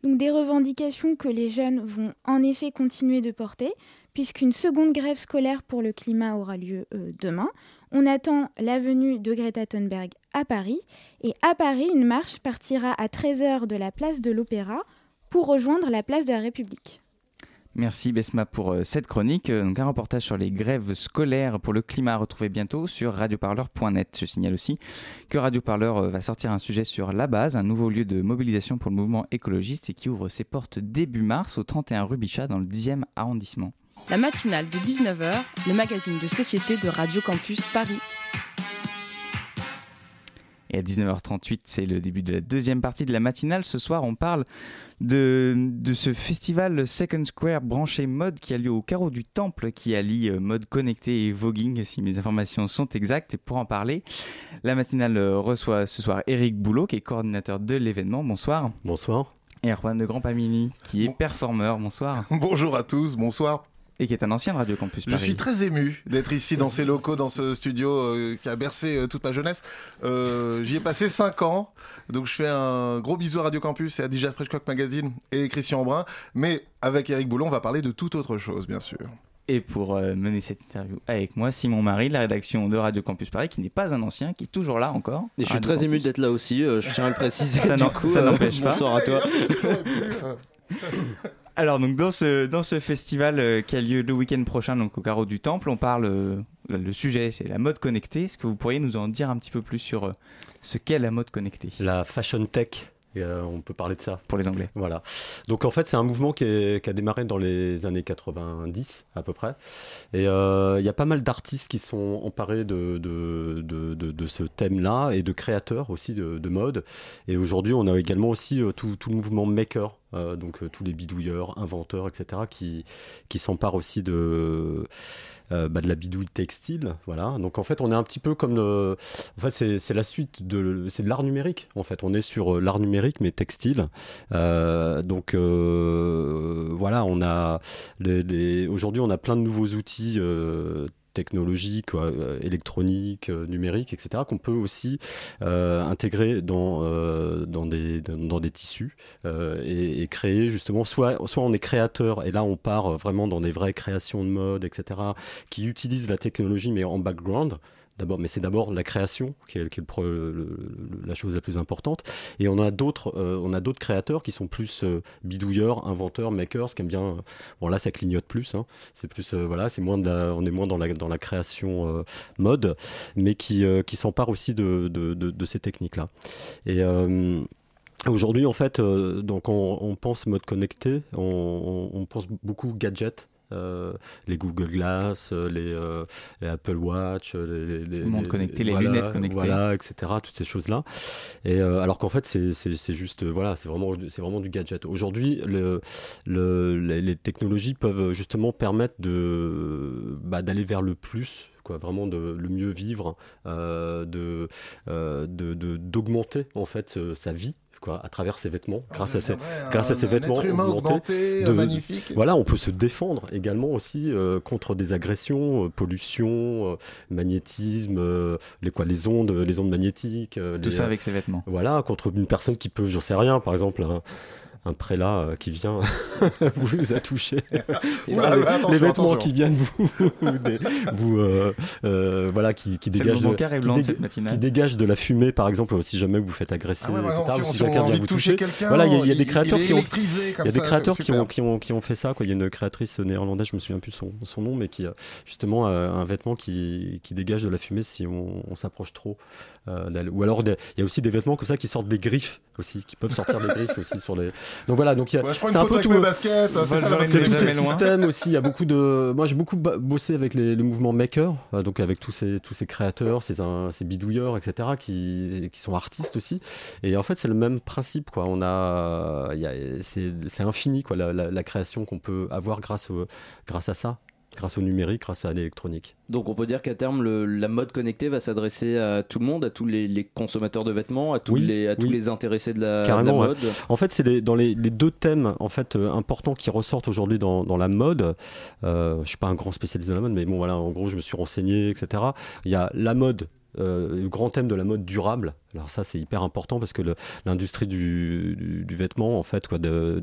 Donc des revendications que les jeunes vont en effet continuer de porter, puisqu'une seconde grève scolaire pour le climat aura lieu euh, demain. On attend la venue de Greta Thunberg à Paris, et à Paris, une marche partira à 13h de la place de l'Opéra pour rejoindre la place de la République. Merci Besma pour euh, cette chronique. Euh, donc un reportage sur les grèves scolaires pour le climat à retrouver bientôt sur radioparleur.net. Je signale aussi que Radio Parleur euh, va sortir un sujet sur La Base, un nouveau lieu de mobilisation pour le mouvement écologiste et qui ouvre ses portes début mars au 31 rue Bichat dans le 10e arrondissement. La matinale de 19h, le magazine de société de Radio Campus Paris. Et à 19h38, c'est le début de la deuxième partie de la matinale. Ce soir, on parle de, de ce festival Second Square branché mode qui a lieu au carreau du Temple, qui allie euh, mode connecté et voguing, si mes informations sont exactes. Et pour en parler, la matinale reçoit ce soir Eric Boulot, qui est coordinateur de l'événement. Bonsoir. Bonsoir. Et Erwan de Grand Pamini, qui est performeur. Bonsoir. Bonjour à tous, bonsoir et qui est un ancien de Radio Campus Je suis très ému d'être ici dans ces locaux, dans ce studio euh, qui a bercé euh, toute ma jeunesse. Euh, j'y ai passé 5 ans, donc je fais un gros bisou à Radio Campus et à DJ Freshcock Magazine et Christian Brun. Mais avec Eric Boulon, on va parler de toute autre chose, bien sûr. Et pour mener cette interview avec moi, Simon Marie, de la rédaction de Radio Campus Paris, qui n'est pas un ancien, qui est toujours là encore. Et je suis très ému d'être là aussi, je tiens à le préciser. ça n'empêche pas. Bonsoir à toi. Alors donc dans ce dans ce festival euh, qui a lieu le week-end prochain donc au carreau du Temple, on parle euh, le sujet c'est la mode connectée. Est-ce que vous pourriez nous en dire un petit peu plus sur euh, ce qu'est la mode connectée? La fashion tech. on peut parler de ça. Pour les Anglais. Voilà. Donc en fait, c'est un mouvement qui, qui, a démarré dans les années 90 à peu près. Et il y a pas mal d'artistes qui sont emparés de, de, de, de ce thème-là et de créateurs aussi de, mode. Et aujourd'hui, on a également aussi tout, tout, le mouvement maker donc tous les bidouilleurs, inventeurs, etc., qui, qui s'emparent aussi de, bah, de la bidouille textile. Voilà. Donc en fait, on est un petit peu comme. en fait, c'est la suite de, de l'art numérique. En fait, on est sur l'art numérique, mais textile. donc voilà, on a. Aujourd'hui, on a plein de nouveaux outils technologiques, euh, électroniques, euh, numériques, etc., qu'on peut aussi euh, intégrer dans, des tissus et, créer justement, soit, soit on est créateur, et là on part vraiment dans des vraies créations de mode, etc., qui utilisent la technologie mais en background, d'abord, mais c'est d'abord la création qui est, la chose la plus importante. Et on a d'autres, euh, on a d'autres créateurs qui sont plus euh, bidouilleurs, inventeurs, makers, qui aiment bien. bon là, ça clignote plus. Hein. c'est plus, euh, voilà, c'est moins on est moins dans la dans la création mode, mais qui qui s'emparent aussi de, de, ces techniques-là. Et Aujourd'hui, en fait, donc on, pense mode connecté, on, on pense beaucoup gadget, euh, les Google Glass, euh, euh, les, Apple Watch, les, les, monde connecté, les lunettes connectées, voilà, etc. Toutes ces choses-là. Et alors qu'en fait, c'est juste, voilà, c'est vraiment, c'est vraiment du gadget. Aujourd'hui, le, le, les, technologies peuvent justement permettre de bah, d'aller vers le plus Quoi, vraiment de le mieux vivre, de d'augmenter en fait sa vie à travers ses vêtements, ah, grâce à ces, grâce à ces vêtements augmentés. Voilà, on peut se défendre également aussi euh, contre des agressions, euh, pollution, euh, magnétisme, les quoi, les ondes, les ondes magnétiques. Tout ça avec ses vêtements. Voilà, contre une personne qui peut, j'en sais rien, par exemple un prélat euh, qui vient vous a touché. les, vêtements qui viennent vous, vous euh, euh, voilà, qui, qui dégagent de, qui, dégage de la fumée, par exemple, si jamais vous faites agresser, ah etc. Si, quelqu'un vient vous toucher, voilà, il y, a des créateurs qui ont, il y a des créateurs qui ont, qui ont, qui ont fait ça. Quoi. Il y a une créatrice néerlandaise, je me souviens plus son, son nom, mais qui justement a un vêtement qui, qui dégage de la fumée si on, on s'approche trop d'elle. Ou alors il y a aussi des vêtements comme ça qui sortent des griffes aussi, qui peuvent sortir des griffes aussi sur les. Donc voilà, donc c'est un peu tout le basket, c'est ça C'est tout ce système aussi. Il y a beaucoup de. Moi, j'ai beaucoup bossé avec les, le mouvement maker, euh, donc avec tous ces tous ces créateurs, ces, ces bidouilleurs, etc., qui, qui sont artistes aussi. Et en fait, c'est le même principe, quoi. On a, c'est infini, quoi, la, la, la création qu'on peut avoir grâce au, grâce à ça grâce au numérique, grâce à l'électronique. Donc on peut dire qu'à terme, la mode connectée va s'adresser à tout le monde, à tous les, consommateurs de vêtements, à tous, les, à tous les intéressés de la, mode. En fait, c'est dans les, deux thèmes en fait euh, importants qui ressortent aujourd'hui dans, la mode. Euh, je suis pas un grand spécialiste de la mode, mais bon voilà, en gros, je me suis renseigné, etc. Il y a la mode euh, le grand thème de la mode durable. Alors ça, c'est hyper important parce que l'industrie du, vêtement, en fait, euh,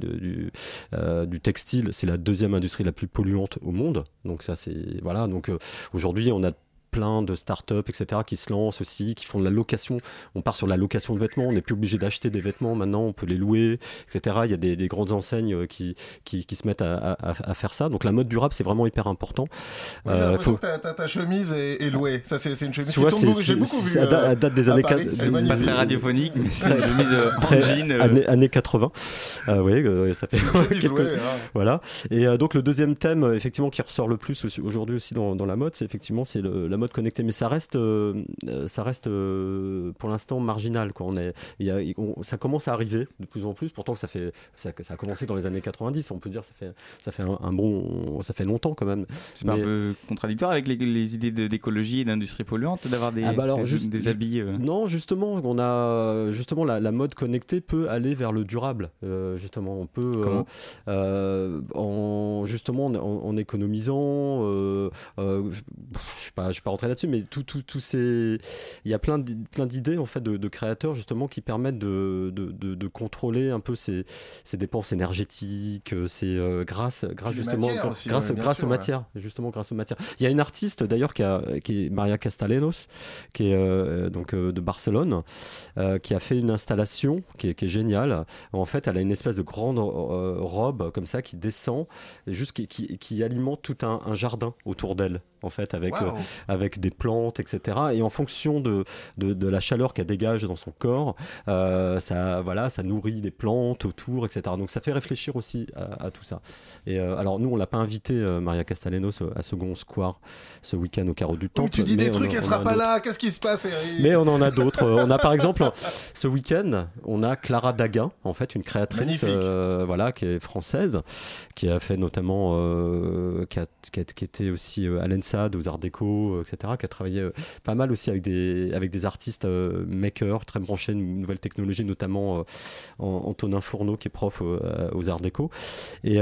du, textile, c'est la deuxième industrie la plus polluante au monde. Donc ça, c'est voilà. Donc euh, aujourd'hui, on a plein de startups, etc., qui se lancent aussi, qui font de la location. On part sur la location de vêtements, on n'est plus obligé d'acheter des vêtements maintenant, on peut les louer, etc. Il y a des, grandes enseignes euh, qui, qui, se mettent à, faire ça. Donc la mode durable, c'est vraiment hyper important. Ouais, euh, faut... que ta, chemise est, louée. Ça, c'est une chemise que j'ai beaucoup vu. À, euh, date des années 80. Pas très radiophonique, mais c'est une chemise très, jean. Années, années 80. oui, ça fait quelques... Louée, hein. Voilà. Et donc le deuxième thème, effectivement, qui ressort le plus aujourd'hui aussi dans, dans la mode, c'est effectivement c'est la mode connecté, mais ça reste, euh, ça reste euh, pour l'instant marginal. Quoi. On est, y a, ça commence à arriver de plus en plus. Pourtant, ça fait, ça, ça, a commencé dans les années 90. On peut dire, ça fait, ça fait un, bon, ça fait longtemps quand même. C'est un peu contradictoire avec les, idées d'écologie et d'industrie polluante d'avoir des, ah bah juste, des, habits. Euh. Non, justement, on a justement la, la, mode connectée peut aller vers le durable. justement, on peut en justement en, économisant. je sais pas, je pas rentrer là-dessus, mais tout, tout, tout ces... il y a plein d'idées en fait de, créateurs justement qui permettent de, de, de contrôler un peu ces, ces dépenses énergétiques, euh, c'est euh, grâce, grâce justement, grâce, grâce aux matières, justement grâce aux matières. Il y a une artiste d'ailleurs qui, qui est Maria Castellanos, qui est euh, donc de Barcelone, qui a fait une installation qui est, qui est, géniale. En fait, elle a une espèce de grande robe comme ça qui descend, juste qui, qui, alimente tout un, un jardin autour d'elle en fait avec avec des plantes, etc. Et en fonction de, de, la chaleur qu'elle dégage dans son corps, ça, voilà, ça nourrit des plantes autour, etc. Donc ça fait réfléchir aussi à, tout ça. Et alors nous, on l'a pas invité, Maria Castellanos, à Second Square ce week-end au Carreau du Temple. tu dis des trucs, elle sera pas là. Qu'est-ce qui se passe Mais on en a d'autres. on a par exemple ce week-end, on a Clara Daguin, en fait, une créatrice, voilà, qui est française, qui a fait notamment, euh, qui, a, qui, était aussi euh, à l'ENSAD, aux Arts Déco, euh, qui a travaillé pas mal aussi avec des, avec des artistes makers, très branchés, une nouvelle technologie, notamment Antonin Fourneau, qui est prof aux Arts Déco. Et,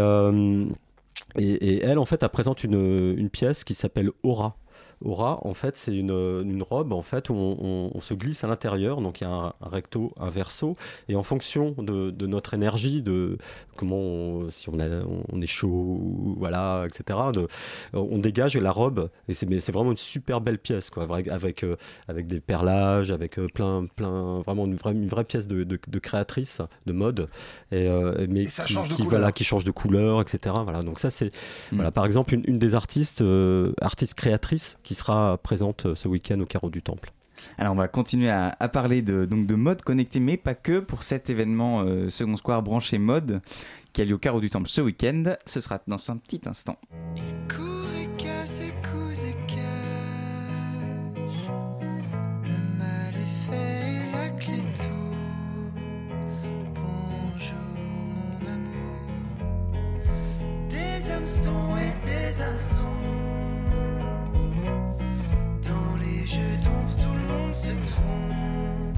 et, elle, en fait, elle présente une, une pièce qui s'appelle Aura. Aura, en fait, c'est une, une, robe en fait où on, on, se glisse à l'intérieur. Donc il y a un, recto, un verso, et en fonction de, de notre énergie, de comment si on, a, on est chaud, voilà, etc. De, on dégage la robe. Et c'est c'est vraiment une super belle pièce, quoi, avec avec, euh, avec des perlages, avec euh, plein plein vraiment une vraie, une vraie pièce de, de, créatrice de mode. Et, euh, mais ça qui, change de qui, couleur. Voilà, qui change de couleur, etc. Voilà. Donc ça c'est mm. voilà par exemple une, une des artistes artistes créatrices qui sera présente euh, ce week-end au Carreau du Temple. Alors on va continuer à, parler de, donc de mode connecté, mais pas que pour cet événement euh, Second Square branché mode qui a lieu au Carreau du Temple ce week-end. Ce sera dans un petit instant. Des hameçons et des hameçons je tombe, tout le monde se trompe,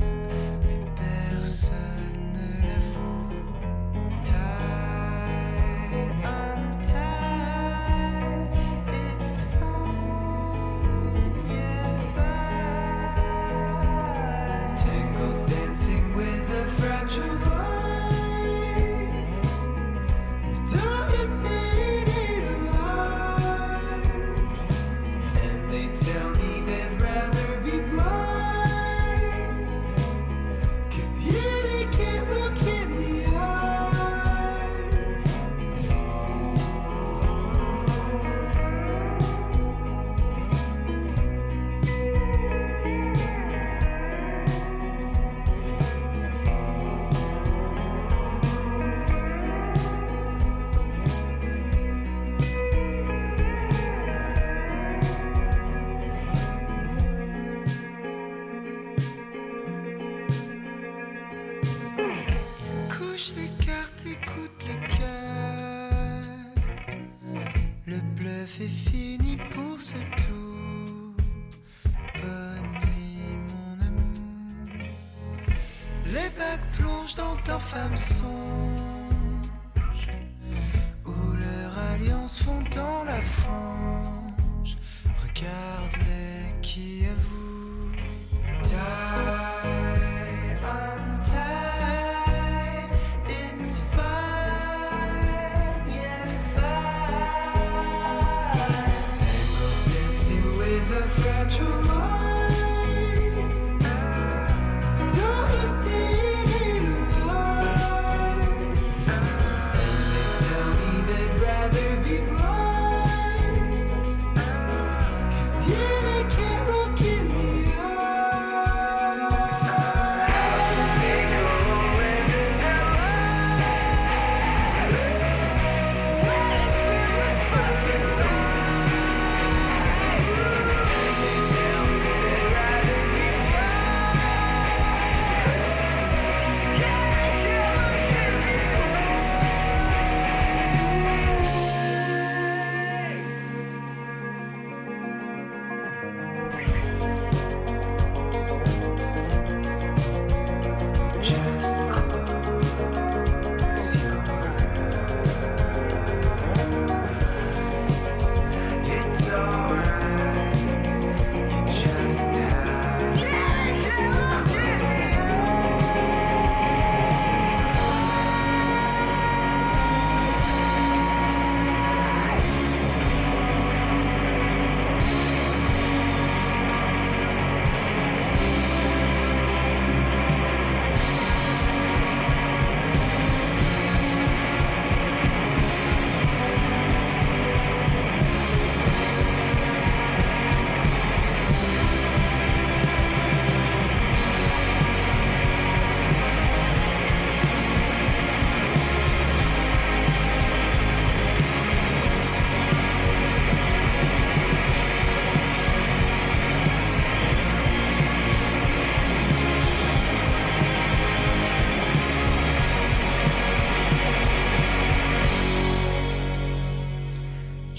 mais personne ne l'avoue. Tie, untie, it's fine, yeah, fine. Tangles dancing with a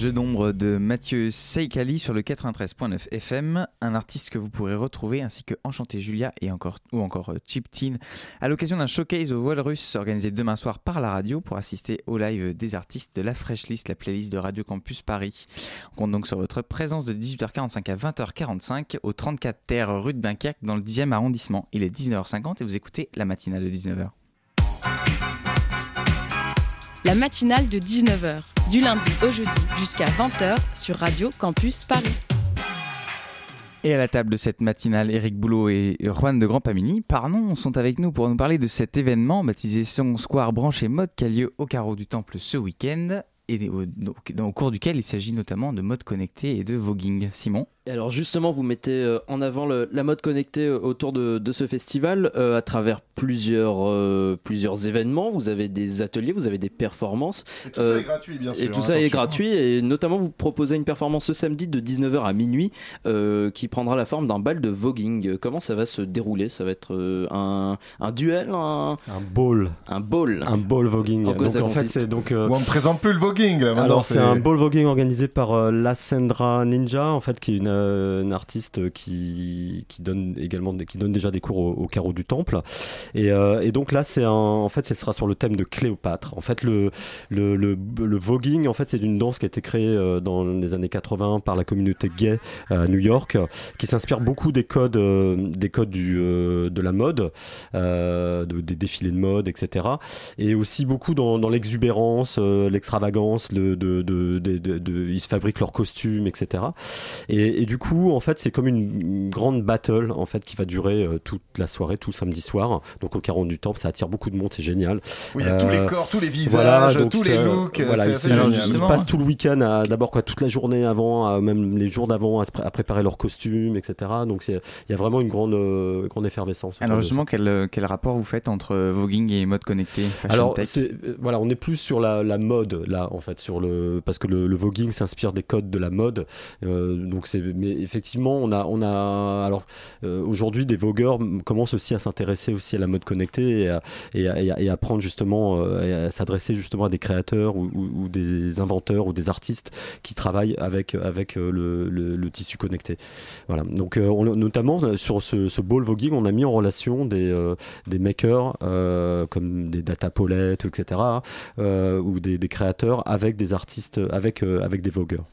Jeu d'ombre de Mathieu Seikali sur le 93.9 FM, un artiste que vous pourrez retrouver ainsi que Enchanté Julia et encore, ou encore euh, Chip Teen à l'occasion d'un showcase au Walrus organisé demain soir par la radio pour assister au live des artistes de la Fresh List, la playlist de Radio Campus Paris. On compte donc sur votre présence de 18h45 à 20h45 au 34 Terre rue de Dunkerque dans le 10e arrondissement. Il est 19h50 et vous écoutez la matinale de 19h. La matinale de 19h, du lundi au jeudi jusqu'à 20h sur Radio Campus Paris. Et à la table de cette matinale, Eric Boulot et Juan de Grandpamini, pardon, sont avec nous pour nous parler de cet événement baptisé Square Branché Mode qui a lieu au carreau du Temple ce week-end et au, au cours duquel il s'agit notamment de mode connecté et de voguing. Simon Et alors justement, vous mettez euh, en avant le- la mode connectée euh, autour de, de ce festival euh, à travers plusieurs, euh, plusieurs événements. Vous avez des ateliers, vous avez des performances. Et tout ça est gratuit, bien Et sûr, tout hein, ça est gratuit. Et notamment, vous proposez une performance ce samedi de 19h à minuit euh, qui prendra la forme d'un bal de voguing. Comment ça va se dérouler? Ça va être un, un duel un... un ball. Un ball. Un ball voguing. En donc ça en fait c'est donc. euh, Bon, on ne présente plus le voguing là maintenant. Alors c'est un ball voguing organisé par euh, La Sendra Ninja en fait qui est une, euh, une artiste qui, qui donne également qui donne déjà des cours au, au carreau du temple. Et, euh, et donc là c'est en fait ce sera sur le thème de Cléopâtre. En fait le le, le, voguing en fait c'est une danse qui a été créée euh, dans les années 80 par la communauté gay à New York qui s'inspire beaucoup des codes euh, des codes du de la mode de- des défilés de mode etc et aussi beaucoup dans, l'exubérance l'extravagance le, de, de, de, de- de- ils se fabriquent leurs costumes etc et, et du coup en fait c'est comme une, une grande battle en fait qui va durer euh, toute la soirée tout le samedi soir. Donc au carreau du temple ça attire beaucoup de monde c'est génial. Oui, il y a tous les corps, tous les visages, tous les looks, voilà, c'est ils- passent tout le week-end à d'abord quoi toute la journée avant à- même les jours d'avant à, préparer leurs costumes etc donc il y a vraiment une grande euh, grande effervescence Alors justement, quel, euh, quel rapport vous faites entre euh, voguing et mode connecté Alors, c'est, euh, voilà, on est plus sur la, la mode là, en fait, sur le parce que le, le voguing s'inspire des codes de la mode. Euh, donc c'est, mais effectivement, on a, on a, alors euh, aujourd'hui, des vogueurs commencent aussi à s'intéresser aussi à la mode connectée et à, prendre justement, euh, s'adresser justement à des créateurs ou, des inventeurs ou des artistes qui travaillent avec avec euh, le, tissu connecté. Voilà. Donc, on- notamment sur ce, ce ball voguing, on a mis en relation des, makers comme des data Paulette, etc., ou des, créateurs avec des artistes, avec, avec des vogueurs.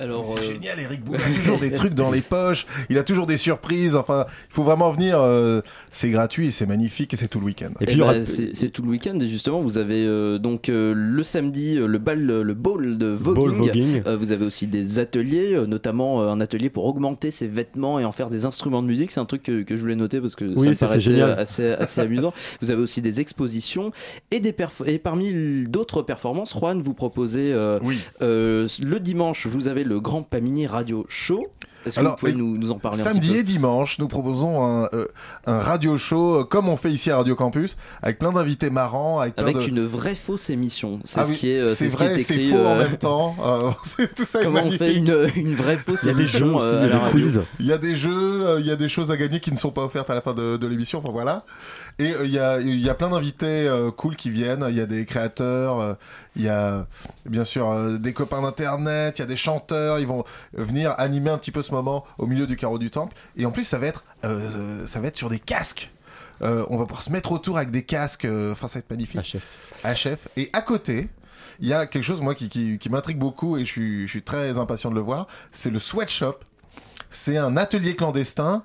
Alors, C'est euh, génial, Eric Boulot a toujours des trucs dans les poches, il a toujours des surprises, enfin, il faut vraiment venir, euh, c'est gratuit et c'est magnifique et c'est tout le week-end. Eh ben, c'est c'est tout le week-end et justement vous avez euh, donc euh, le samedi le bal le ball de voguing, Ball voguing. Euh, vous avez aussi des ateliers euh, notamment euh, un atelier pour augmenter ses vêtements et en faire des instruments de musique. C'est un truc que, que je voulais noter parce que Oui, ça ça, c'est génial. assez, assez amusant. Vous avez aussi des expositions et, des et parmi d'autres performances Juan vous proposez euh, euh, le dimanche vous avez le Grand Pamini Radio Show est-ce que Alors, vous pouvez nous, nous en parler un Samedi petit peu et dimanche, nous proposons un, euh, un radio show euh, comme on fait ici à Radio Campus, avec plein d'invités marrants, avec, plein avec de... une vraie fausse émission c'est Ah ce oui, qui est euh, c'est ce qui est vrai, c'est faux en euh, même temps. Euh, c'est tout ça est Comment on fait une, une vraie fausse Il y a des émission, jeux aussi, euh, il y a des quiz. Il y a des jeux, euh, il y a des choses à gagner qui ne sont pas offertes à la fin de, de l'émission. Enfin voilà. Et euh, il y, a, il y a plein d'invités euh, cool qui viennent. Il y a des créateurs, euh, il y a bien sûr des copains d'internet, il y a des chanteurs. Ils vont venir animer un petit peu ce moment au milieu du carreau du temple. Et en plus, ça va être, ça va être sur des casques. On va pouvoir se mettre autour avec des casques. Enfin, ça va être magnifique. HF. HF. Et à côté, il y a quelque chose moi qui, qui, qui m'intrigue beaucoup et je suis, je suis très impatient de le voir. C'est le sweatshop. C'est un atelier clandestin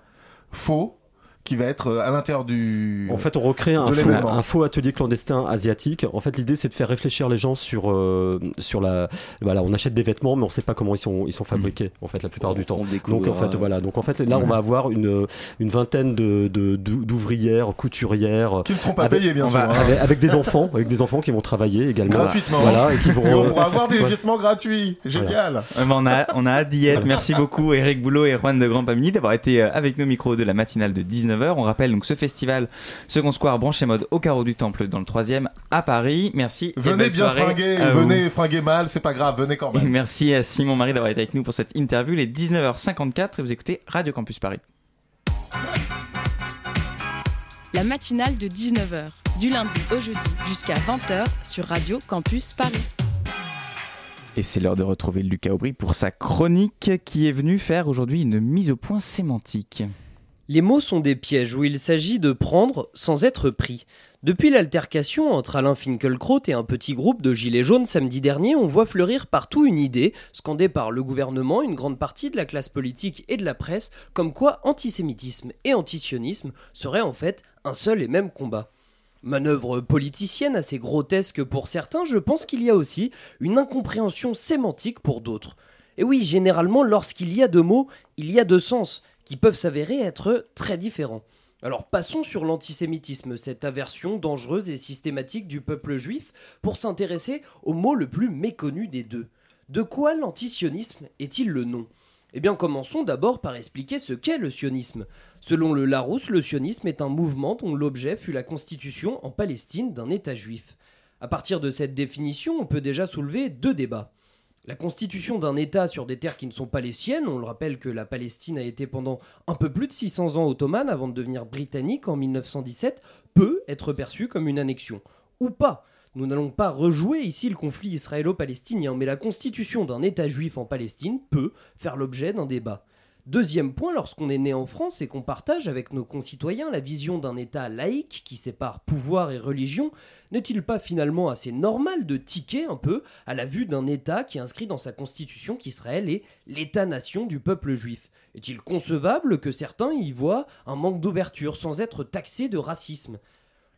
faux qui va être euh, à l'intérieur du. En fait, on recrée un de faux, l'événement. un faux atelier clandestin asiatique. En fait, l'idée, c'est de faire réfléchir les gens sur, euh, sur la. Voilà, on achète des vêtements, mais on ne sait pas comment ils sont, ils sont fabriqués, en fait, la plupart du temps. Donc, en fait, euh, voilà. Donc, en fait, là, on va avoir une, une vingtaine de, de- d'ouvrières, couturières. Qui ne seront pas avec- payées, bien sûr, hein. Avec, avec des enfants, avec des enfants qui vont travailler également. Gratuitement. Voilà, et qui vont. Et on euh, pourra avoir des vêtements gratuits. Génial. Euh, bah, on, a, on a hâte d'y être. Merci beaucoup Eric Boulot et Juan de Grand Pamini d'avoir été euh, avec nos micros de la matinale de 19h. On rappelle donc ce festival Second Square Branché Mode au carreau du Temple dans le 3 à Paris. Merci. Venez bien fringuer, venez fringuer mal, c'est pas grave, venez quand Et même. merci à Simon Marie d'avoir été avec nous pour cette interview. Il est 19h54 et vous écoutez Radio Campus Paris. La matinale de 19h, du lundi au jeudi jusqu'à 20h sur Radio Campus Paris. Et c'est l'heure de retrouver Lucas Aubry pour sa chronique qui est venu faire aujourd'hui une mise au point sémantique. Les mots sont des pièges où il s'agit de prendre sans être pris. Depuis l'altercation entre Alain Finkielkraut et un petit groupe de gilets jaunes samedi dernier, on voit fleurir partout une idée, scandée par le gouvernement, une grande partie de la classe politique et de la presse, comme quoi antisémitisme et antisionisme seraient en fait un seul et même combat. Manœuvre politicienne assez grotesque pour certains, je pense qu'il y a aussi une incompréhension sémantique pour d'autres. Et oui, généralement, lorsqu'il y a deux mots, il y a deux sens, qui peuvent s'avérer être très différents. Alors passons sur l'antisémitisme, cette aversion dangereuse et systématique du peuple juif, pour s'intéresser au mot le plus méconnu des deux. De quoi l'antisionisme est-il le nom? Eh bien commençons d'abord par expliquer ce qu'est le sionisme. Selon le Larousse, le sionisme est un mouvement dont l'objet fut la constitution en Palestine d'un État juif. À partir de cette définition, on peut déjà soulever deux débats. La constitution d'un État sur des terres qui ne sont pas les siennes, on le rappelle que la Palestine a été pendant un peu plus de 600 ans ottomane avant de devenir britannique en 1917, peut être perçue comme une annexion. Ou pas. Nous n'allons pas rejouer ici le conflit israélo-palestinien, mais la constitution d'un État juif en Palestine peut faire l'objet d'un débat. Deuxième point, lorsqu'on est né en France et qu'on partage avec nos concitoyens la vision d'un État laïque qui sépare pouvoir et religion, n'est-il pas finalement assez normal de tiquer un peu à la vue d'un État qui inscrit dans sa constitution qu'Israël est l'État-nation du peuple juif? Est-il concevable que certains y voient un manque d'ouverture sans être taxés de racisme?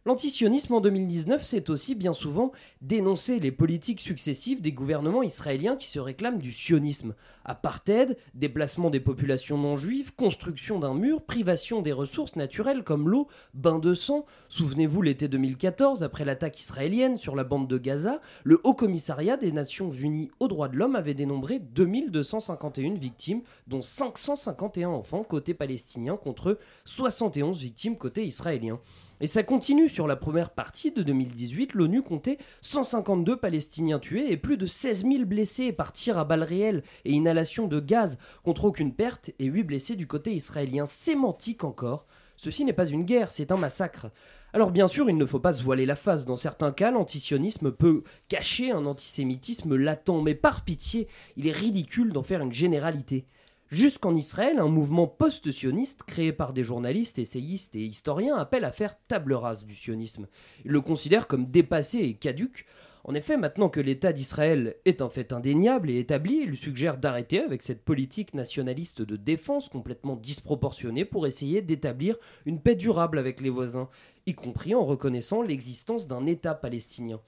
L'antisionisme en 2019, c'est aussi bien souvent dénoncer les politiques successives des gouvernements israéliens qui se réclament du sionisme. Apartheid, déplacement des populations non juives, construction d'un mur, privation des ressources naturelles comme l'eau, bain de sang. Souvenez-vous l'été 2014, après l'attaque israélienne sur la bande de Gaza, le Haut Commissariat des Nations Unies aux droits de l'homme avait dénombré 2251 victimes, dont 551 enfants côté palestinien contre 71 victimes côté israélien. Et ça continue sur la première partie de 2018, l'ONU comptait 152 Palestiniens tués et plus de 16 000 blessés par tir à balles réelles et inhalation de gaz, contre aucune perte et 8 blessés du côté israélien. Sémantique encore. Ceci n'est pas une guerre, c'est un massacre. Alors bien sûr, il ne faut pas se voiler la face. Dans certains cas, l'antisionisme peut cacher un antisémitisme latent, mais par pitié, il est ridicule d'en faire une généralité. Jusqu'en Israël, un mouvement post-sioniste créé par des journalistes, essayistes et historiens appelle à faire table rase du sionisme. Ils le considèrent comme dépassé et caduque. En effet, maintenant que l'État d'Israël est un fait indéniable et établi, il suggère d'arrêter avec cette politique nationaliste de défense complètement disproportionnée pour essayer d'établir une paix durable avec les voisins, y compris en reconnaissant l'existence d'un État palestinien.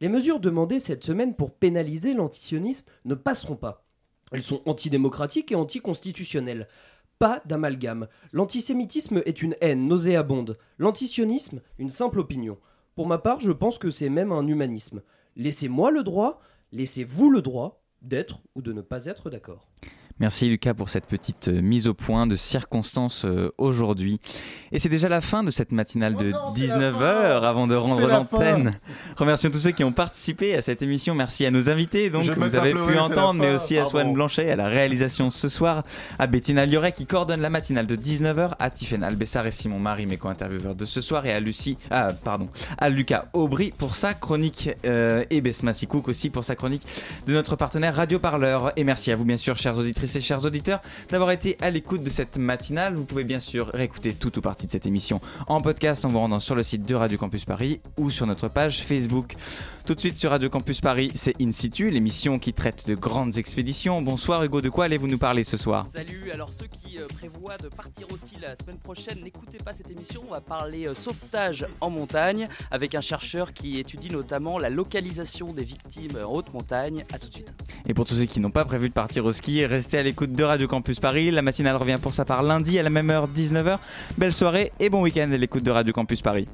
Les mesures demandées cette semaine pour pénaliser l'antisionisme ne passeront pas. Elles sont antidémocratiques et anticonstitutionnelles. Pas d'amalgame. L'antisémitisme est une haine nauséabonde. L'antisionisme, une simple opinion. Pour ma part, je pense que c'est même un humanisme. Laissez-moi le droit, laissez-vous le droit d'être ou de ne pas être d'accord. Merci Lucas pour cette petite euh, mise au point de circonstances euh, aujourd'hui. Et c'est déjà la fin de cette matinale de 19h avant de rendre l'antenne. Remercions tous ceux qui ont participé à cette émission. Merci à nos invités donc Je que vous avez pleurer, pu entendre, mais aussi à Swan. Blanchet à la réalisation ce soir, à Bettina Lioret qui coordonne la matinale de 19h, à Tiffaine Albessar et Simon Marie, mes co-intervieweurs de ce soir, et à Lucie, ah, pardon, à Lucas Aubry pour sa chronique euh, et Besma Sikouk aussi pour sa chronique de notre partenaire Radio Parleur. Et merci à vous bien sûr, chères auditrices chers auditeurs, d'avoir été à l'écoute de cette matinale. Vous pouvez bien sûr réécouter toute ou partie de cette émission en podcast en vous rendant sur le site de Radio Campus Paris ou sur notre page Facebook. Tout de suite sur Radio Campus Paris, c'est In Situ, l'émission qui traite de grandes expéditions. Bonsoir Hugo, de quoi allez-vous nous parler ce soir? Salut, alors ceux qui euh, prévoient de partir au ski la semaine prochaine, n'écoutez pas cette émission, on va parler euh, sauvetage en montagne avec un chercheur qui étudie notamment la localisation des victimes en haute montagne. A tout de suite. Et pour tous ceux qui n'ont pas prévu de partir au ski, restez à l'écoute de Radio Campus Paris. La matinale revient pour sa part lundi à la même heure, 19h. Belle soirée et bon week-end à l'écoute de Radio Campus Paris.